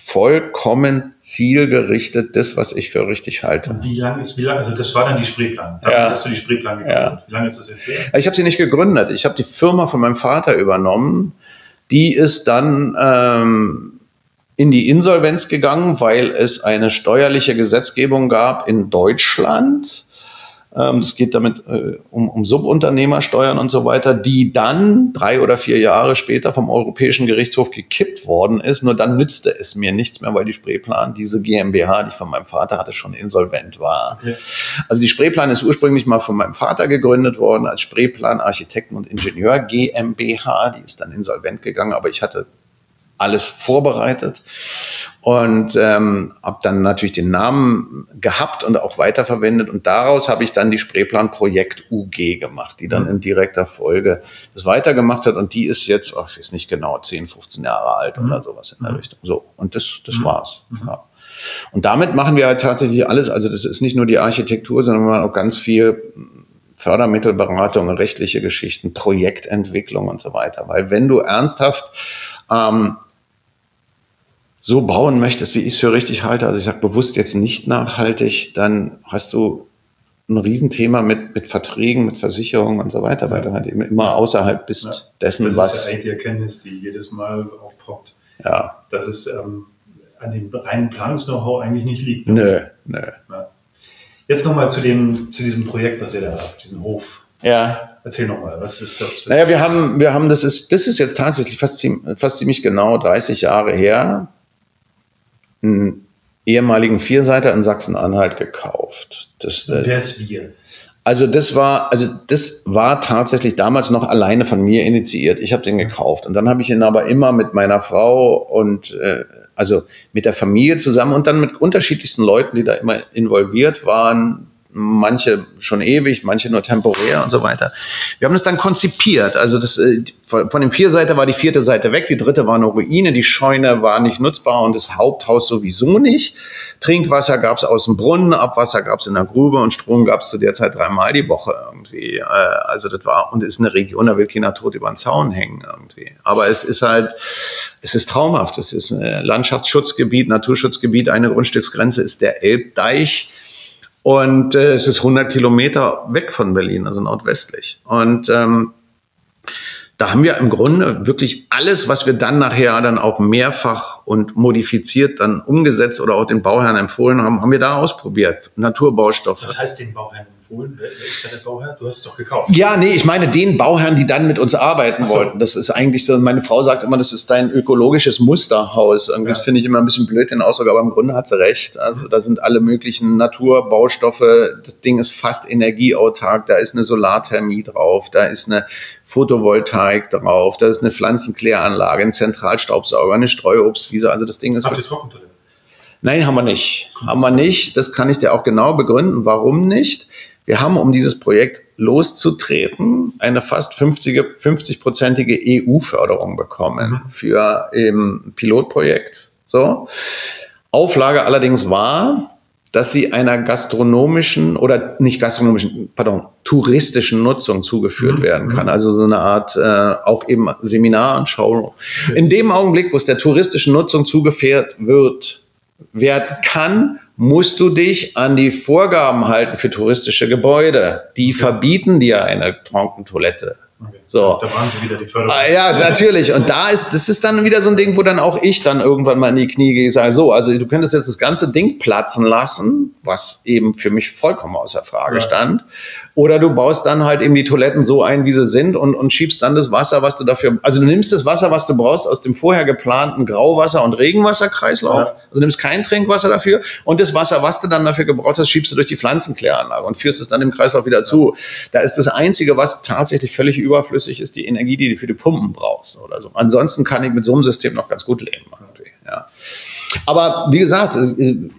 vollkommen zielgerichtet das, was ich für richtig halte. Und wie lange ist, wie lange, also das war dann die Spreeplan. Damit ja. hast du die Spreeplan gegründet. Ja. Wie lange ist das jetzt her? Ich habe sie nicht gegründet. Ich habe die Firma von meinem Vater übernommen. Die ist dann ähm, in die Insolvenz gegangen, weil es eine steuerliche Gesetzgebung gab in Deutschland es geht damit äh, um, um Subunternehmersteuern und so weiter, die dann drei oder vier Jahre später vom Europäischen Gerichtshof gekippt worden ist. Nur dann nützte es mir nichts mehr, weil die Spreeplan, diese GmbH, die ich von meinem Vater hatte, schon insolvent war. Okay. Also die Spreeplan ist ursprünglich mal von meinem Vater gegründet worden als Spreeplan Architekten und Ingenieur GmbH. Die ist dann insolvent gegangen, aber ich hatte alles vorbereitet und ähm, habe dann natürlich den Namen gehabt und auch weiterverwendet und daraus habe ich dann die Spreeplan Projekt UG gemacht, die dann mhm. in direkter Folge das weitergemacht hat und die ist jetzt, ach, ich weiß nicht genau, 10, 15 Jahre alt mhm. oder sowas in der mhm. Richtung. So, und das, das war's. Ja. Und damit machen wir halt tatsächlich alles, also das ist nicht nur die Architektur, sondern wir machen auch ganz viel Fördermittelberatung, rechtliche Geschichten, Projektentwicklung und so weiter. Weil wenn du ernsthaft ähm, so bauen möchtest, wie ich es für richtig halte, also ich sage bewusst jetzt nicht nachhaltig, dann hast du ein Riesenthema mit, mit Verträgen, mit Versicherungen und so weiter, ja. weil du halt eben immer außerhalb bist ja. dessen, das was. Das ist ja eigentlich die Erkenntnis, die jedes Mal aufpoppt. Ja. Dass es ähm, an dem reinen Planungs-Know-how eigentlich nicht liegt. Nö, nö. Ja. Jetzt nochmal zu dem, zu diesem Projekt, das ihr da habt, diesen Hof. Ja. Erzähl nochmal, was ist das? Naja, wir haben, wir haben, das ist, das ist jetzt tatsächlich fast, fast ziemlich genau 30 Jahre her einen ehemaligen Vierseiter in Sachsen-Anhalt gekauft. Das, äh, ist wir? Also das war, also das war tatsächlich damals noch alleine von mir initiiert. Ich habe den gekauft und dann habe ich ihn aber immer mit meiner Frau und äh, also mit der Familie zusammen und dann mit unterschiedlichsten Leuten, die da immer involviert waren, manche schon ewig, manche nur temporär und so weiter. Wir haben das dann konzipiert. Also das, äh, von den vier Seiten war die vierte Seite weg, die dritte war eine Ruine, die Scheune war nicht nutzbar und das Haupthaus sowieso nicht. Trinkwasser gab es aus dem Brunnen, Abwasser gab es in der Grube und Strom gab es zu der Zeit dreimal die Woche irgendwie. Äh, also das war und ist eine Region, da will keiner tot über den Zaun hängen irgendwie. Aber es ist halt, es ist traumhaft. Es ist ein Landschaftsschutzgebiet, Naturschutzgebiet. Eine Grundstücksgrenze ist der Elbdeich und äh, es ist 100 Kilometer weg von Berlin, also nordwestlich. Und ähm, da haben wir im Grunde wirklich alles, was wir dann nachher dann auch mehrfach und modifiziert dann umgesetzt oder auch den Bauherren empfohlen haben, haben wir da ausprobiert. Naturbaustoffe. Was heißt den Bauherren empfohlen? Wer ist da der Bauherr? Du hast es doch gekauft. Ja, nee, ich meine den Bauherren, die dann mit uns arbeiten so. wollten. Das ist eigentlich so, meine Frau sagt immer, das ist dein ökologisches Musterhaus. Irgendwie ja. Das finde ich immer ein bisschen blöd, den Ausdruck, aber im Grunde hat sie recht. Also da sind alle möglichen Naturbaustoffe. Das Ding ist fast energieautark. Da ist eine Solarthermie drauf. Da ist eine Photovoltaik drauf. Da ist eine Pflanzenkläranlage, ein Zentralstaubsauger, eine Streuobstwiese. Also das Ding ist. Habt ihr Trockentoilette? Nein, haben wir nicht. Haben wir nicht. Das kann ich dir auch genau begründen. Warum nicht? Wir haben, um dieses Projekt loszutreten, eine fast 50-prozentige EU-Förderung bekommen mhm. für eben Pilotprojekt. So. Auflage allerdings war, dass sie einer gastronomischen oder nicht gastronomischen, pardon, touristischen Nutzung zugeführt mhm. werden kann. Mhm. Also so eine Art äh, auch eben Seminar und Showroom. In dem Augenblick, wo es der touristischen Nutzung zugeführt wird, werden kann, musst du dich an die Vorgaben halten für touristische Gebäude. Die verbieten dir eine Trockentoilette. Okay. So. Da waren sie wieder die Förderung. Ah, ja, natürlich. Und da ist, das ist dann wieder so ein Ding, wo dann auch ich dann irgendwann mal in die Knie gehe, sage so, also du könntest jetzt das ganze Ding platzen lassen, was eben für mich vollkommen außer Frage ja. stand. Oder du baust dann halt eben die Toiletten so ein, wie sie sind und, und schiebst dann das Wasser, was du dafür, also du nimmst das Wasser, was du brauchst, aus dem vorher geplanten Grauwasser- und Regenwasserkreislauf. Ja. Also nimmst kein Trinkwasser dafür und das Wasser, was du dann dafür gebraucht hast, schiebst du durch die Pflanzenkläranlage und führst es dann im Kreislauf wieder zu. Da ist das Einzige, was tatsächlich völlig überflüssig ist, die Energie, die du für die Pumpen brauchst oder so. Ansonsten kann ich mit so einem System noch ganz gut leben. Ja. Aber wie gesagt,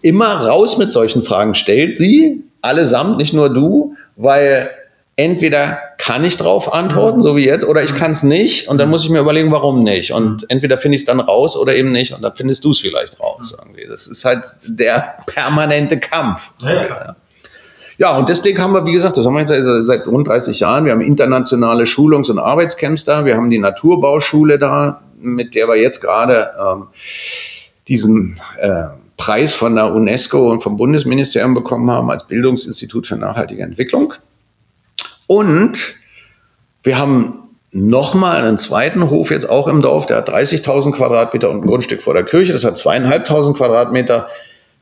immer raus mit solchen Fragen. Stellt sie allesamt, nicht nur du, weil entweder kann ich drauf antworten, mhm. so wie jetzt, oder ich kann es nicht und dann muss ich mir überlegen, warum nicht. Und entweder finde ich es dann raus oder eben nicht und dann findest du es vielleicht raus. Mhm. Irgendwie. Das ist halt der permanente Kampf. Ja, ja. ja, und deswegen haben wir, wie gesagt, das haben wir jetzt seit rund 30 Jahren. Wir haben internationale Schulungs- und Arbeitscamps da. Wir haben die Naturbauschule da, mit der wir jetzt gerade ähm, diesen äh, Preis von der UNESCO und vom Bundesministerium bekommen haben als Bildungsinstitut für nachhaltige Entwicklung. Und wir haben nochmal einen zweiten Hof jetzt auch im Dorf, der hat 30.000 Quadratmeter und ein Grundstück vor der Kirche, das hat zweieinhalbtausend Quadratmeter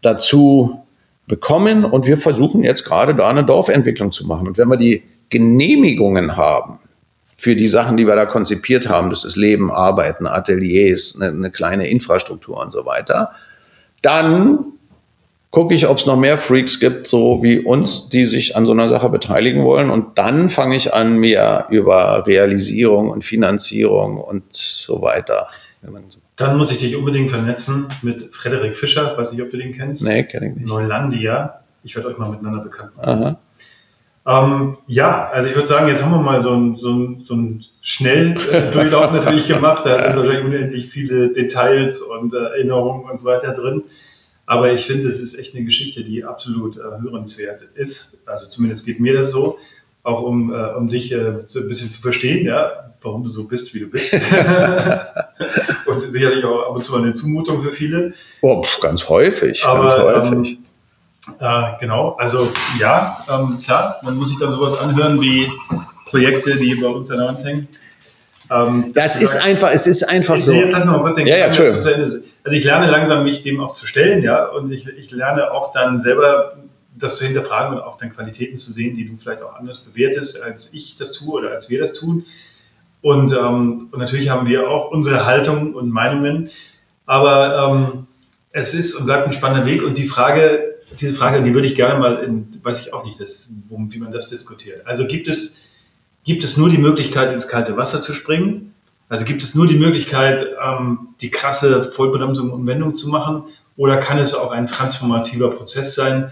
dazu bekommen und wir versuchen jetzt gerade da eine Dorfentwicklung zu machen. Und wenn wir die Genehmigungen haben für die Sachen, die wir da konzipiert haben, das ist Leben, Arbeiten, Ateliers, eine, eine kleine Infrastruktur und so weiter, dann gucke ich, ob es noch mehr Freaks gibt, so wie uns, die sich an so einer Sache beteiligen wollen. Und dann fange ich an, mir über Realisierung und Finanzierung und so weiter. Dann muss ich dich unbedingt vernetzen mit Frederik Fischer, weiß nicht, ob du den kennst. Nee, kenne ich nicht. Neulandia. Ich werde euch mal miteinander bekannt machen. Ähm, ja, also ich würde sagen, jetzt haben wir mal so ein, so ein, so ein Schnelldurchlauf natürlich gemacht. Da sind wahrscheinlich unendlich viele Details und äh, Erinnerungen und so weiter drin. Aber ich finde, es ist echt eine Geschichte, die absolut äh, hörenswert ist. Also zumindest geht mir das so, auch um, äh, um dich äh, so ein bisschen zu verstehen, ja, warum du so bist, wie du bist. und sicherlich auch ab und zu mal eine Zumutung für viele. Oh, ganz häufig, Aber, ganz häufig. Ähm, äh, genau, also ja, ähm, klar, man muss sich dann sowas anhören wie Projekte, die bei uns an der Wand hängen. Ähm, das ist gesagt, einfach, es ist einfach ich, so. Jetzt halt noch kurz den ja, ja, Also ich lerne langsam, mich dem auch zu stellen, ja, und ich, ich lerne auch dann selber das zu hinterfragen und auch dann Qualitäten zu sehen, die du vielleicht auch anders bewertest, als ich das tue oder als wir das tun. Und, ähm, und natürlich haben wir auch unsere Haltung und Meinungen, aber ähm, es ist und bleibt ein spannender Weg. Und die Frage, diese Frage, die würde ich gerne mal in, weiß ich auch nicht, das, wie man das diskutiert. Also gibt es Gibt es nur die Möglichkeit, ins kalte Wasser zu springen? Also gibt es nur die Möglichkeit, ähm, die krasse Vollbremsung und Wendung zu machen? Oder kann es auch ein transformativer Prozess sein,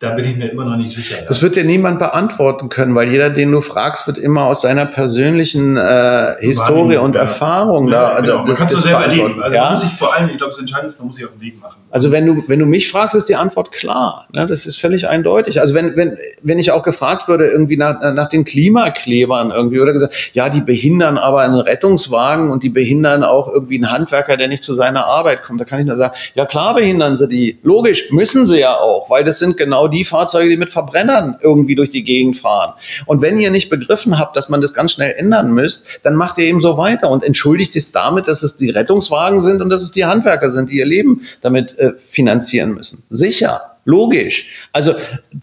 da bin ich mir immer noch nicht sicher. Das wird dir niemand beantworten können, weil jeder, den du fragst, wird immer aus seiner persönlichen äh, Historie und ja. Erfahrung ja, da. Genau. Man kann es selber erleben. Also ja? muss sich vor allem, ich glaube, das Entscheidende ist, man muss sich auf den Weg machen. Also wenn du, wenn du mich fragst, ist die Antwort klar. Ne? Das ist völlig eindeutig. Also wenn, wenn, wenn ich auch gefragt würde, irgendwie nach, nach den Klimaklebern irgendwie, oder gesagt, ja, die behindern aber einen Rettungswagen und die behindern auch irgendwie einen Handwerker, der nicht zu seiner Arbeit kommt, da kann ich nur sagen, ja klar behindern sie die. Logisch, müssen sie ja auch, weil das sind genau die die Fahrzeuge, die mit Verbrennern irgendwie durch die Gegend fahren. Und wenn ihr nicht begriffen habt, dass man das ganz schnell ändern müsst, dann macht ihr eben so weiter und entschuldigt es damit, dass es die Rettungswagen sind und dass es die Handwerker sind, die ihr Leben damit äh, finanzieren müssen. Sicher. Logisch. Also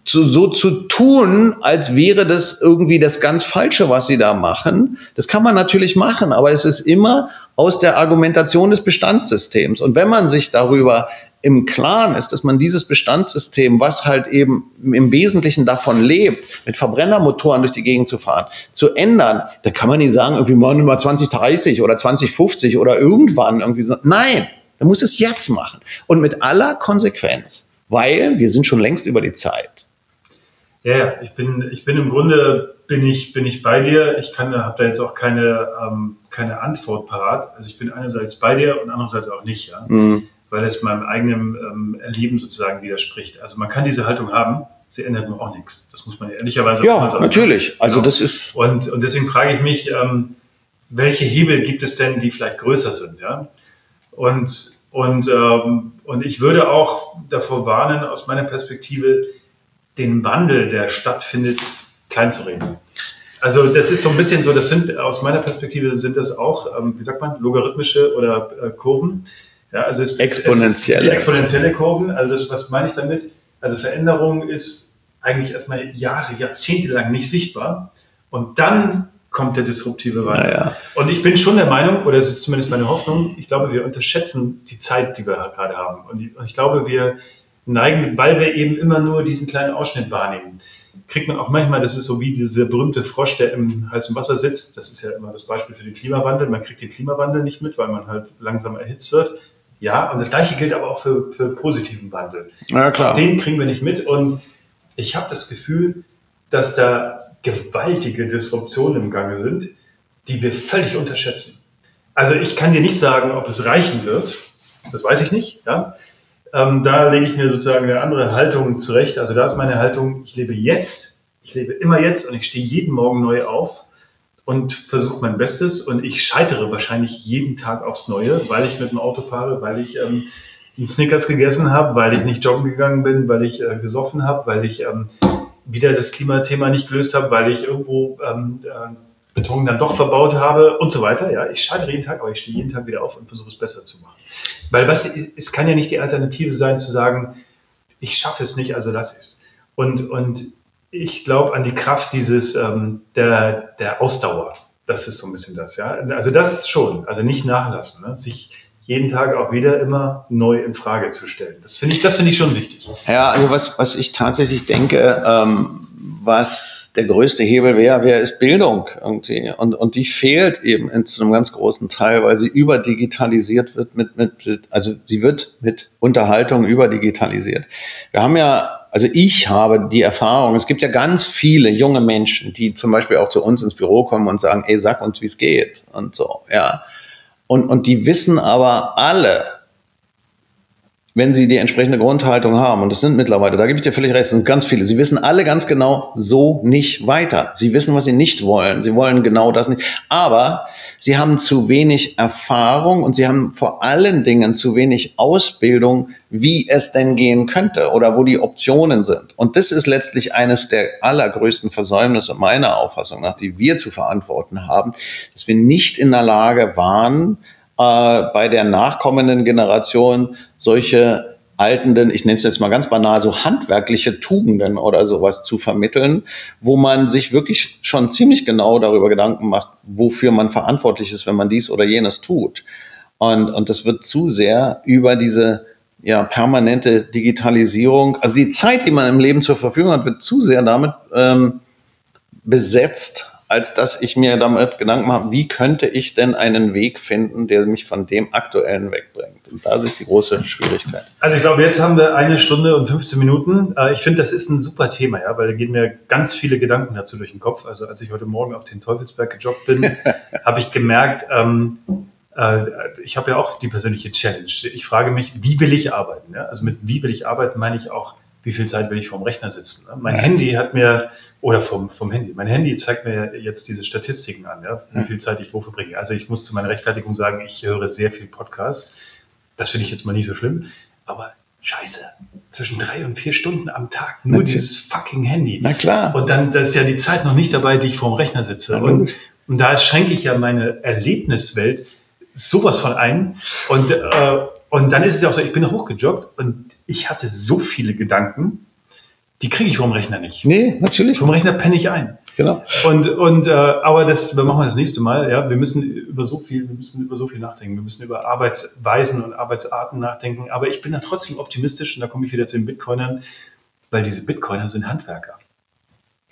zu, so zu tun, als wäre das irgendwie das ganz Falsche, was sie da machen, das kann man natürlich machen, aber es ist immer aus der Argumentation des Bestandssystems. Und wenn man sich darüber im Klaren ist, dass man dieses Bestandssystem, was halt eben im Wesentlichen davon lebt, mit Verbrennermotoren durch die Gegend zu fahren, zu ändern, da kann man nicht sagen, irgendwie machen wir mal 2030 oder 2050 oder irgendwann irgendwie so. Nein, da muss es jetzt machen. Und mit aller Konsequenz, weil wir sind schon längst über die Zeit. Ja, ja, ich bin, ich bin im Grunde bin ich, bin ich bei dir. Ich kann, habe da jetzt auch keine, ähm, keine Antwort parat. Also ich bin einerseits bei dir und andererseits auch nicht. Ja. Mhm weil es meinem eigenen ähm, Erleben sozusagen widerspricht. Also man kann diese Haltung haben, sie ändert nur auch nichts. Das muss man ehrlicherweise ja, sagen. Ja, natürlich. Also genau. das ist und und deswegen frage ich mich, ähm, welche Hebel gibt es denn, die vielleicht größer sind, ja? Und und ähm, und ich würde auch davor warnen, aus meiner Perspektive, den Wandel, der stattfindet, klein zu reden. Also das ist so ein bisschen so, das sind aus meiner Perspektive sind das auch, ähm, wie sagt man, logarithmische oder äh, Kurven. Ja, also es, exponentielle. Es, exponentielle Kurven. Also das, was meine ich damit? Also Veränderung ist eigentlich erstmal Jahre, Jahrzehnte lang nicht sichtbar. Und dann kommt der disruptive Wandel. Naja. Und ich bin schon der Meinung, oder es ist zumindest meine Hoffnung, ich glaube, wir unterschätzen die Zeit, die wir gerade haben. Und ich glaube, wir neigen, weil wir eben immer nur diesen kleinen Ausschnitt wahrnehmen, kriegt man auch manchmal, das ist so wie dieser berühmte Frosch, der im heißen Wasser sitzt. Das ist ja immer das Beispiel für den Klimawandel. Man kriegt den Klimawandel nicht mit, weil man halt langsam erhitzt wird. Ja, und das Gleiche gilt aber auch für, für positiven Wandel. Ja, klar. Den kriegen wir nicht mit. Und ich habe das Gefühl, dass da gewaltige Disruptionen im Gange sind, die wir völlig unterschätzen. Also ich kann dir nicht sagen, ob es reichen wird. Das weiß ich nicht. Ja? Ähm, da lege ich mir sozusagen eine andere Haltung zurecht. Also da ist meine Haltung, ich lebe jetzt, ich lebe immer jetzt und ich stehe jeden Morgen neu auf und versuche mein Bestes und ich scheitere wahrscheinlich jeden Tag aufs Neue, weil ich mit dem Auto fahre, weil ich ähm, einen Snickers gegessen habe, weil ich nicht joggen gegangen bin, weil ich äh, gesoffen habe, weil ich ähm, wieder das Klimathema nicht gelöst habe, weil ich irgendwo ähm, äh, Beton dann doch verbaut habe und so weiter. Ja, ich scheitere jeden Tag, aber ich stehe jeden Tag wieder auf und versuche es besser zu machen. Weil was, es kann ja nicht die Alternative sein, zu sagen, ich schaffe es nicht, also lass es. Und, und ich glaube an die Kraft dieses, ähm, der, der Ausdauer. Das ist so ein bisschen das, ja. Also das schon, also nicht nachlassen, ne? sich jeden Tag auch wieder immer neu in Frage zu stellen. Das finde ich, das finde ich schon wichtig. Ja, also was, was ich tatsächlich denke, ähm, was der größte Hebel wäre, wäre ist Bildung irgendwie. Und, und die fehlt eben in, zu einem ganz großen Teil, weil sie überdigitalisiert wird mit, mit, also sie wird mit Unterhaltung überdigitalisiert. Wir haben ja also ich habe die Erfahrung, es gibt ja ganz viele junge Menschen, die zum Beispiel auch zu uns ins Büro kommen und sagen, ey, sag uns, wie es geht und so, ja. Und, und die wissen aber alle, wenn sie die entsprechende Grundhaltung haben, und das sind mittlerweile, da gebe ich dir völlig recht, sind ganz viele, sie wissen alle ganz genau so nicht weiter. Sie wissen, was sie nicht wollen. Sie wollen genau das nicht. Aber sie haben zu wenig Erfahrung und sie haben vor allen Dingen zu wenig Ausbildung, wie es denn gehen könnte oder wo die Optionen sind. Und das ist letztlich eines der allergrößten Versäumnisse meiner Auffassung nach, die wir zu verantworten haben, dass wir nicht in der Lage waren, äh, bei der nachkommenden Generation solche altenden, ich nenne es jetzt mal ganz banal, so handwerkliche Tugenden oder sowas zu vermitteln, wo man sich wirklich schon ziemlich genau darüber Gedanken macht, wofür man verantwortlich ist, wenn man dies oder jenes tut. Und, und das wird zu sehr über diese ja, permanente Digitalisierung, also die Zeit, die man im Leben zur Verfügung hat, wird zu sehr damit ähm, besetzt, als dass ich mir damit Gedanken mache, wie könnte ich denn einen Weg finden, der mich von dem aktuellen wegbringt. Und da ist die große Schwierigkeit. Also ich glaube, jetzt haben wir eine Stunde und 15 Minuten. Äh, ich finde, das ist ein super Thema, ja, weil da gehen mir ganz viele Gedanken dazu durch den Kopf. Also als ich heute Morgen auf den Teufelsberg gejoggt bin, habe ich gemerkt, ähm, äh, ich habe ja auch die persönliche Challenge. Ich frage mich, wie will ich arbeiten? Ja? Also mit wie will ich arbeiten meine ich auch, wie viel Zeit will ich vorm Rechner sitzen. Ne? Mein Handy hat mir, oder vom, vom Handy, mein Handy zeigt mir jetzt diese Statistiken an, ja, wie viel Zeit ich wo verbringe. Also ich muss zu meiner Rechtfertigung sagen, ich höre sehr viel Podcasts. Das finde ich jetzt mal nicht so schlimm. Aber Scheiße, zwischen drei und vier Stunden am Tag nur Natürlich. dieses fucking Handy. Na klar. Und dann da ist ja die Zeit noch nicht dabei, die ich vorm Rechner sitze. Und, und da schränke ich ja meine Erlebniswelt sowas von ein. Und, äh, und dann ist es ja auch so, ich bin hochgejoggt und ich hatte so viele Gedanken, die kriege ich vom Rechner nicht. Nee, natürlich. Vom Rechner penne ich ein. Genau. Und, und äh, aber das wir machen wir das nächste Mal. Ja, wir müssen über so viel, wir müssen über so viel nachdenken. Wir müssen über Arbeitsweisen und Arbeitsarten nachdenken. Aber ich bin da trotzdem optimistisch und da komme ich wieder zu den Bitcoinern, weil diese Bitcoiner sind Handwerker.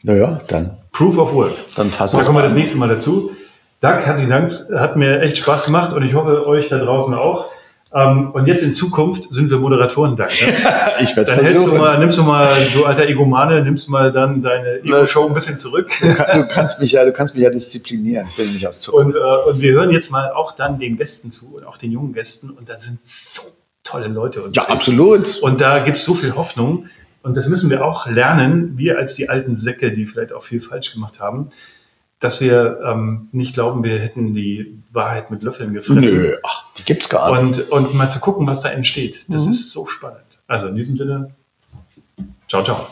Naja, dann. Proof of Work. Dann fassen wir. Da kommen wir das nächste Mal dazu. Dank, herzlichen Dank. Hat mir echt Spaß gemacht und ich hoffe euch da draußen auch. Ähm, und jetzt in Zukunft sind wir Moderatoren dank. Ne? ich werde Dann hältst du mal, nimmst du mal, du alter Egomane, nimmst mal dann deine Ego-Show ein bisschen zurück. Du, kann, du, kannst mich ja, du kannst mich ja disziplinieren, bin ich aus und, äh, und wir hören jetzt mal auch dann den Gästen zu und auch den jungen Gästen und da sind so tolle Leute unterwegs. Ja, absolut. Und da gibt es so viel Hoffnung. Und das müssen wir auch lernen, wir als die alten Säcke, die vielleicht auch viel falsch gemacht haben, dass wir ähm, nicht glauben, wir hätten die Wahrheit mit Löffeln gefressen. Nö, ach, gibt's gar nicht. Und, und mal zu gucken, was da entsteht. Das mhm. ist so spannend. Also in diesem Sinne, ciao, ciao.